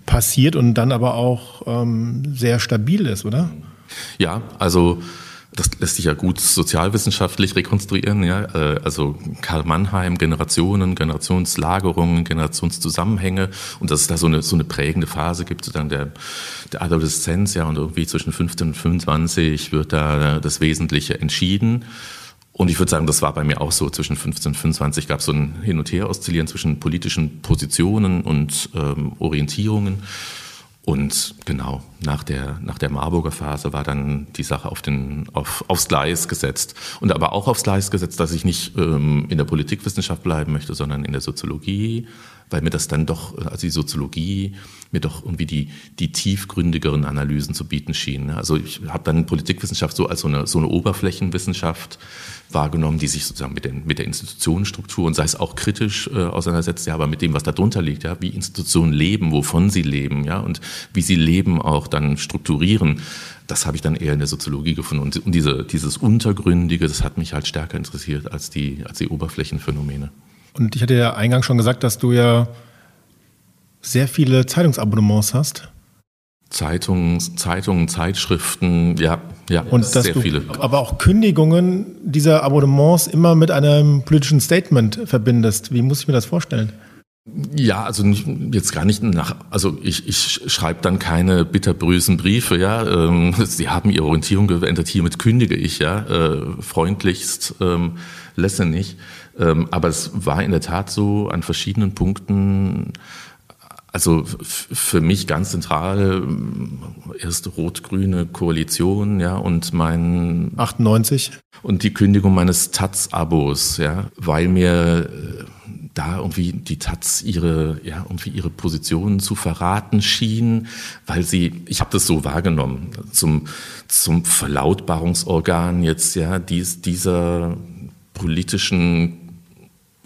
passiert und dann aber auch ähm, sehr stabil ist, oder? Ja, also das lässt sich ja gut sozialwissenschaftlich rekonstruieren. Ja? Äh, also Karl Mannheim, Generationen, Generationslagerungen, Generationszusammenhänge und dass es da so eine, so eine prägende Phase gibt, sozusagen der, der Adoleszenz, ja, und irgendwie zwischen 15 und 25 wird da das Wesentliche entschieden. Und ich würde sagen, das war bei mir auch so. Zwischen 15 und 25 gab es so ein Hin- und Her-Oszillieren zwischen politischen Positionen und ähm, Orientierungen. Und genau, nach der, nach der Marburger Phase war dann die Sache auf den, auf, aufs Gleis gesetzt. Und aber auch aufs Gleis gesetzt, dass ich nicht ähm, in der Politikwissenschaft bleiben möchte, sondern in der Soziologie, weil mir das dann doch, also die Soziologie, mir doch irgendwie die, die tiefgründigeren Analysen zu bieten schien. Also ich habe dann Politikwissenschaft so als so eine, so eine Oberflächenwissenschaft wahrgenommen, die sich sozusagen mit, den, mit der Institutionenstruktur und sei es auch kritisch äh, auseinandersetzt, ja, aber mit dem, was darunter liegt, ja, wie Institutionen leben, wovon sie leben, ja, und wie sie Leben auch dann strukturieren. Das habe ich dann eher in der Soziologie gefunden. Und, und diese, dieses Untergründige, das hat mich halt stärker interessiert als die, als die Oberflächenphänomene. Und ich hatte ja eingangs schon gesagt, dass du ja sehr viele Zeitungsabonnements hast. Zeitungen, Zeitungen, Zeitschriften, ja, ja, und sehr du, viele. Aber auch Kündigungen dieser Abonnements immer mit einem politischen Statement verbindest. Wie muss ich mir das vorstellen? Ja, also nicht, jetzt gar nicht nach, also ich, ich schreibe dann keine bitterbösen Briefe, ja. Ähm, *laughs* Sie haben Ihre Orientierung geändert, hiermit kündige ich, ja, äh, freundlichst, ähm, nicht. Ähm, aber es war in der Tat so an verschiedenen Punkten, also für mich ganz zentral erste rot-grüne Koalition, ja, und mein 98 und die Kündigung meines Taz-Abos, ja, weil mir äh, da irgendwie die Taz ihre ja irgendwie ihre Positionen zu verraten schien, weil sie ich habe das so wahrgenommen zum zum Verlautbarungsorgan jetzt ja dies, dieser politischen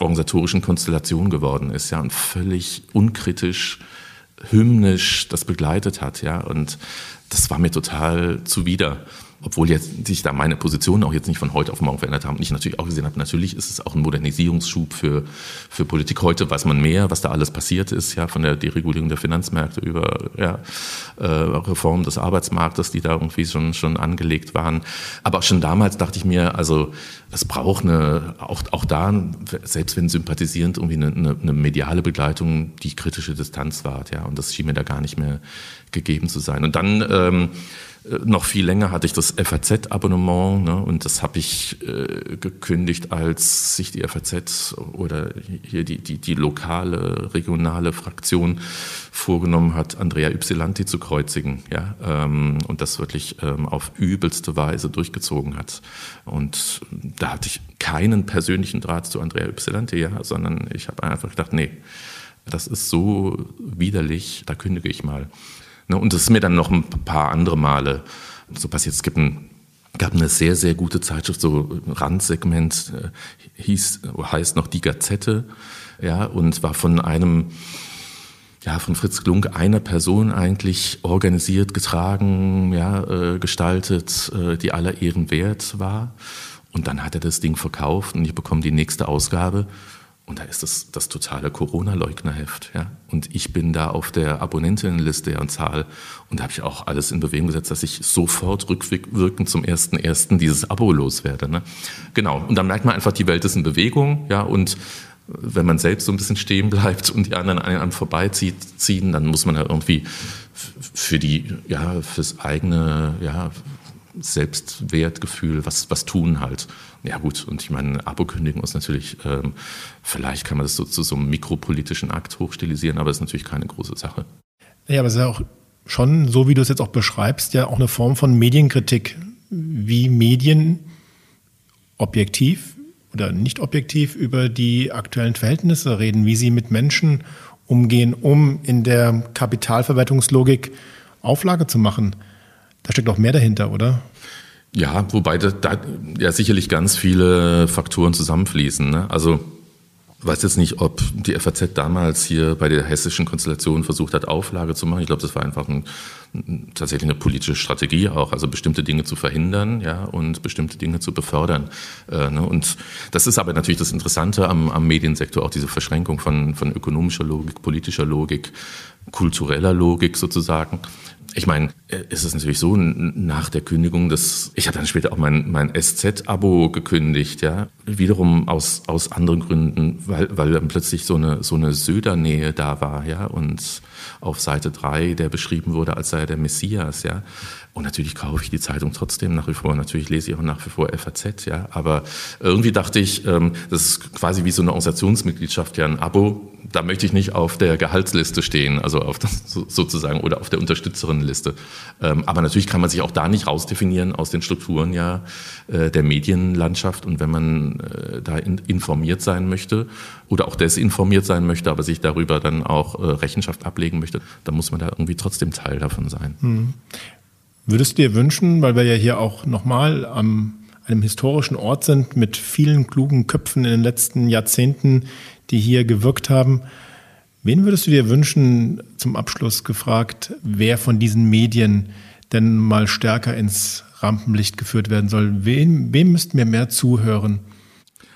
organisatorischen Konstellation geworden ist, ja, und völlig unkritisch, hymnisch das begleitet hat, ja, und das war mir total zuwider obwohl jetzt sich da meine Positionen auch jetzt nicht von heute auf morgen verändert haben. Und ich natürlich auch gesehen habe, natürlich ist es auch ein Modernisierungsschub für, für Politik. Heute weiß man mehr, was da alles passiert ist, ja, von der Deregulierung der Finanzmärkte über ja, äh, Reform des Arbeitsmarktes, die da irgendwie schon, schon angelegt waren. Aber auch schon damals dachte ich mir, also es braucht eine, auch, auch da, selbst wenn sympathisierend, irgendwie eine, eine, eine mediale Begleitung, die kritische Distanz wahrt, ja. Und das schien mir da gar nicht mehr gegeben zu sein. Und dann ähm, äh, noch viel länger hatte ich das FAZ-Abonnement ne, und das habe ich äh, gekündigt, als sich die FAZ oder hier die, die, die lokale, regionale Fraktion vorgenommen hat, Andrea Ypsilanti zu kreuzigen. Ja, ähm, und das wirklich ähm, auf übelste Weise durchgezogen hat. Und da hatte ich keinen persönlichen Draht zu Andrea Ypsilanti, ja, sondern ich habe einfach gedacht, nee, das ist so widerlich, da kündige ich mal. Ne, und das ist mir dann noch ein paar andere Male so passiert. Es gibt ein, gab eine sehr, sehr gute Zeitschrift, so Randsegment, äh, hieß, heißt noch Die Gazette, ja, und war von einem, ja, von Fritz Klunk einer Person eigentlich organisiert, getragen, ja, äh, gestaltet, äh, die aller Ehren wert war. Und dann hat er das Ding verkauft und ich bekomme die nächste Ausgabe und da ist das, das totale Corona-Leugnerheft. Ja? Und ich bin da auf der Abonnentinnenliste und Zahl. Und da habe ich auch alles in Bewegung gesetzt, dass ich sofort rückwirkend zum ersten ersten dieses Abo loswerde. Ne? Genau. Und dann merkt man einfach, die Welt ist in Bewegung. Ja? Und wenn man selbst so ein bisschen stehen bleibt und die anderen an einem vorbeiziehen, dann muss man ja irgendwie für die, ja, fürs eigene, ja, Selbstwertgefühl was, was tun halt. Ja gut, und ich meine, Abo kündigen ist natürlich, ähm, vielleicht kann man das so zu so einem mikropolitischen Akt hochstilisieren, aber das ist natürlich keine große Sache. Ja, aber es ist ja auch schon, so wie du es jetzt auch beschreibst, ja auch eine Form von Medienkritik, wie Medien objektiv oder nicht objektiv über die aktuellen Verhältnisse reden, wie sie mit Menschen umgehen, um in der Kapitalverwertungslogik Auflage zu machen. Da steckt noch mehr dahinter, oder? Ja, wobei da, da ja sicherlich ganz viele Faktoren zusammenfließen. Ne? Also weiß jetzt nicht, ob die FAZ damals hier bei der hessischen Konstellation versucht hat, Auflage zu machen. Ich glaube, das war einfach ein, tatsächlich eine politische Strategie auch, also bestimmte Dinge zu verhindern, ja, und bestimmte Dinge zu befördern. Äh, ne? Und das ist aber natürlich das Interessante am, am Mediensektor, auch diese Verschränkung von, von ökonomischer Logik, politischer Logik, kultureller Logik sozusagen. Ich meine, äh, ist es natürlich so, nach der Kündigung des, ich habe dann später auch mein, mein SZ-Abo gekündigt, ja, wiederum aus, aus anderen Gründen, weil, weil dann plötzlich so eine, so eine Söder-Nähe da war, ja, und auf Seite drei der beschrieben wurde, als sei er der Messias, ja. Und natürlich kaufe ich die Zeitung trotzdem nach wie vor. Natürlich lese ich auch nach wie vor FAZ, ja. Aber irgendwie dachte ich, ähm, das ist quasi wie so eine Organisationsmitgliedschaft, ja, ein Abo. Da möchte ich nicht auf der Gehaltsliste stehen, also auf das, sozusagen, oder auf der Unterstützerinnenliste. Ähm, aber natürlich kann man sich auch da nicht rausdefinieren aus den Strukturen, ja, äh, der Medienlandschaft. Und wenn man äh, da informiert sein möchte oder auch desinformiert sein möchte, aber sich darüber dann auch äh, Rechenschaft ablegen möchte, dann muss man da irgendwie trotzdem Teil davon sein. Hm. Würdest du dir wünschen, weil wir ja hier auch nochmal am einem historischen Ort sind mit vielen klugen Köpfen in den letzten Jahrzehnten, die hier gewirkt haben, wen würdest du dir wünschen, zum Abschluss gefragt, wer von diesen Medien denn mal stärker ins Rampenlicht geführt werden soll? Wem, wem müssten wir mehr zuhören?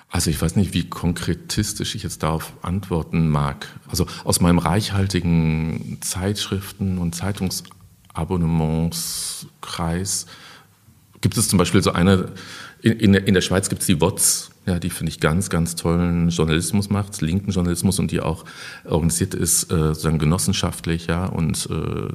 Also ich weiß nicht, wie konkretistisch ich jetzt darauf antworten mag. Also aus meinem reichhaltigen Zeitschriften und Zeitungs Abonnementskreis. Gibt es zum Beispiel so eine, in, in der Schweiz gibt es die WOTS, ja, die finde ich ganz, ganz tollen Journalismus macht, linken Journalismus und die auch organisiert ist, äh, sozusagen genossenschaftlich, ja, und äh,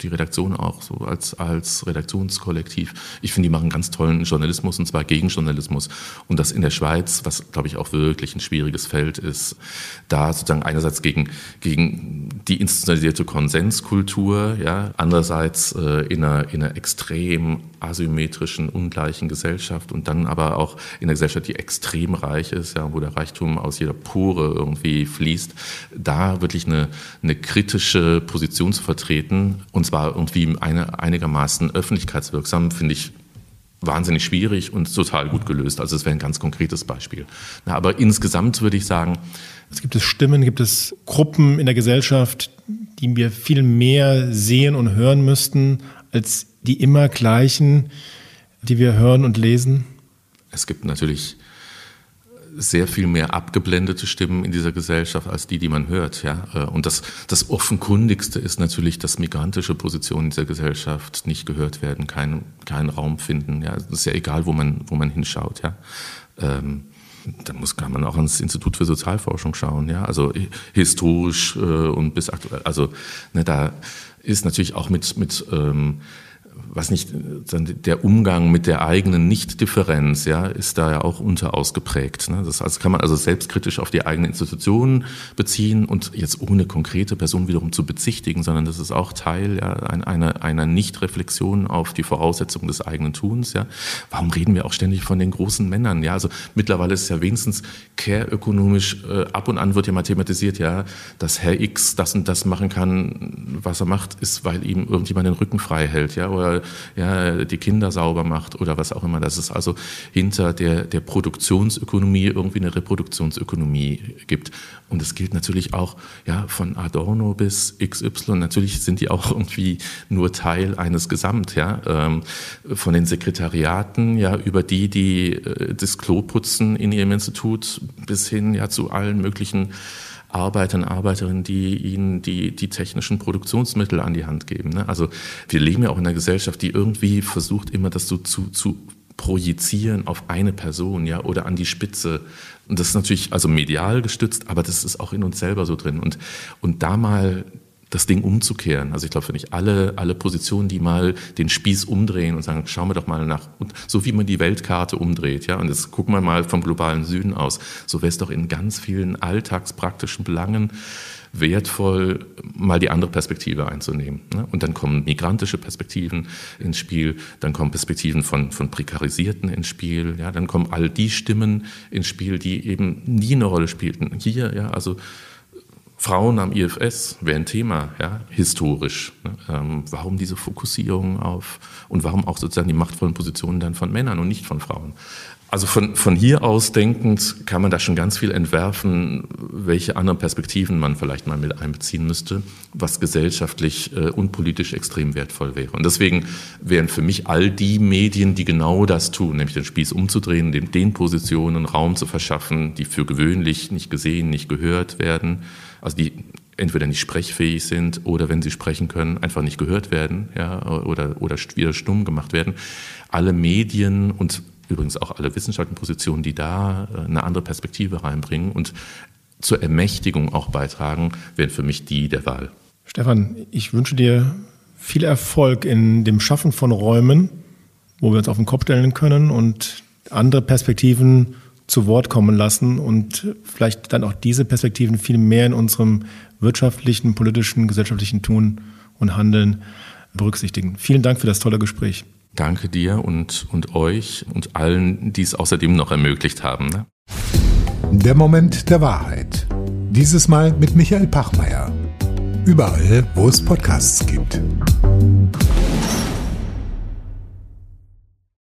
die Redaktion auch so als, als Redaktionskollektiv. Ich finde, die machen ganz tollen Journalismus und zwar Gegenjournalismus. Und das in der Schweiz, was, glaube ich, auch wirklich ein schwieriges Feld ist, da sozusagen einerseits gegen, gegen die institutionalisierte Konsenskultur, ja, andererseits äh, in, einer, in einer extrem asymmetrischen, ungleichen Gesellschaft und dann aber auch in einer Gesellschaft, die extrem reich ist, ja, wo der Reichtum aus jeder Pore irgendwie fließt, da wirklich eine, eine kritische Position zu vertreten und zwar irgendwie eine, einigermaßen öffentlichkeitswirksam, finde ich wahnsinnig schwierig und total gut gelöst. Also das wäre ein ganz konkretes Beispiel. Na, aber insgesamt würde ich sagen, es gibt es Stimmen, gibt es Gruppen in der Gesellschaft, die wir viel mehr sehen und hören müssten als die immer gleichen, die wir hören und lesen? Es gibt natürlich sehr viel mehr abgeblendete Stimmen in dieser Gesellschaft als die, die man hört. Ja? Und das, das Offenkundigste ist natürlich, dass migrantische Positionen in dieser Gesellschaft nicht gehört werden, keinen keinen Raum finden. Ja? Es ist ja egal, wo man, wo man hinschaut. Ja? Ähm, dann muss, kann man auch ans Institut für Sozialforschung schauen, ja, also historisch äh, und bis aktuell. Also ne, da ist natürlich auch mit, mit ähm, was nicht, der Umgang mit der eigenen Nichtdifferenz, ja, ist da ja auch unterausgeprägt. Ne? Das also kann man also selbstkritisch auf die eigene Institution beziehen und jetzt ohne konkrete Person wiederum zu bezichtigen, sondern das ist auch Teil ja, einer, einer Nichtreflexion auf die Voraussetzungen des eigenen Tuns. Ja? Warum reden wir auch ständig von den großen Männern? Ja, also mittlerweile ist ja wenigstens care-ökonomisch äh, ab und an wird ja mal thematisiert, ja, dass Herr X das und das machen kann, was er macht, ist, weil ihm irgendjemand den Rücken frei hält, ja, oder ja, die Kinder sauber macht oder was auch immer. Dass es also hinter der, der Produktionsökonomie irgendwie eine Reproduktionsökonomie gibt. Und das gilt natürlich auch ja, von Adorno bis XY. Natürlich sind die auch irgendwie nur Teil eines Gesamt, ja, ähm, von den Sekretariaten, ja, über die, die äh, das Klo putzen in ihrem Institut, bis hin ja zu allen möglichen Arbeiter und Arbeiterinnen, die ihnen die, die technischen Produktionsmittel an die Hand geben. Ne? Also wir leben ja auch in einer Gesellschaft, die irgendwie versucht, immer das so zu, zu projizieren auf eine Person, ja, oder an die Spitze. Und das ist natürlich also medial gestützt, aber das ist auch in uns selber so drin. Und, und da mal das Ding umzukehren. Also ich glaube, wenn ich alle, alle Positionen, die mal den Spieß umdrehen und sagen, schauen wir doch mal nach, und so wie man die Weltkarte umdreht, ja, und jetzt gucken wir mal vom globalen Süden aus, so wäre es doch in ganz vielen alltagspraktischen Belangen wertvoll, mal die andere Perspektive einzunehmen. Ne? Und dann kommen migrantische Perspektiven ins Spiel, dann kommen Perspektiven von, von Prekarisierten ins Spiel, ja, dann kommen all die Stimmen ins Spiel, die eben nie eine Rolle spielten. Hier, ja, also Frauen am IFS wäre ein Thema, ja, historisch. Ne? Ähm, warum diese Fokussierung auf und warum auch sozusagen die machtvollen Positionen dann von Männern und nicht von Frauen? Also von, von hier aus denkend kann man da schon ganz viel entwerfen, welche anderen Perspektiven man vielleicht mal mit einbeziehen müsste, was gesellschaftlich äh, und politisch extrem wertvoll wäre. Und deswegen wären für mich all die Medien, die genau das tun, nämlich den Spieß umzudrehen, den, den Positionen Raum zu verschaffen, die für gewöhnlich nicht gesehen, nicht gehört werden, also die entweder nicht sprechfähig sind oder wenn sie sprechen können, einfach nicht gehört werden ja, oder, oder wieder stumm gemacht werden. Alle Medien und übrigens auch alle wissenschaftlichen Positionen, die da äh, eine andere Perspektive reinbringen und zur Ermächtigung auch beitragen, wären für mich die der Wahl. Stefan, ich wünsche dir viel Erfolg in dem Schaffen von Räumen, wo wir uns auf den Kopf stellen können und andere Perspektiven zu Wort kommen lassen und vielleicht dann auch diese Perspektiven viel mehr in unserem wirtschaftlichen, politischen, gesellschaftlichen Tun und Handeln berücksichtigen. Vielen Dank für das tolle Gespräch. Danke dir und, und euch und allen, die es außerdem noch ermöglicht haben. Ne? Der Moment der Wahrheit. Dieses Mal mit Michael Pachmeier. Überall, wo es Podcasts gibt.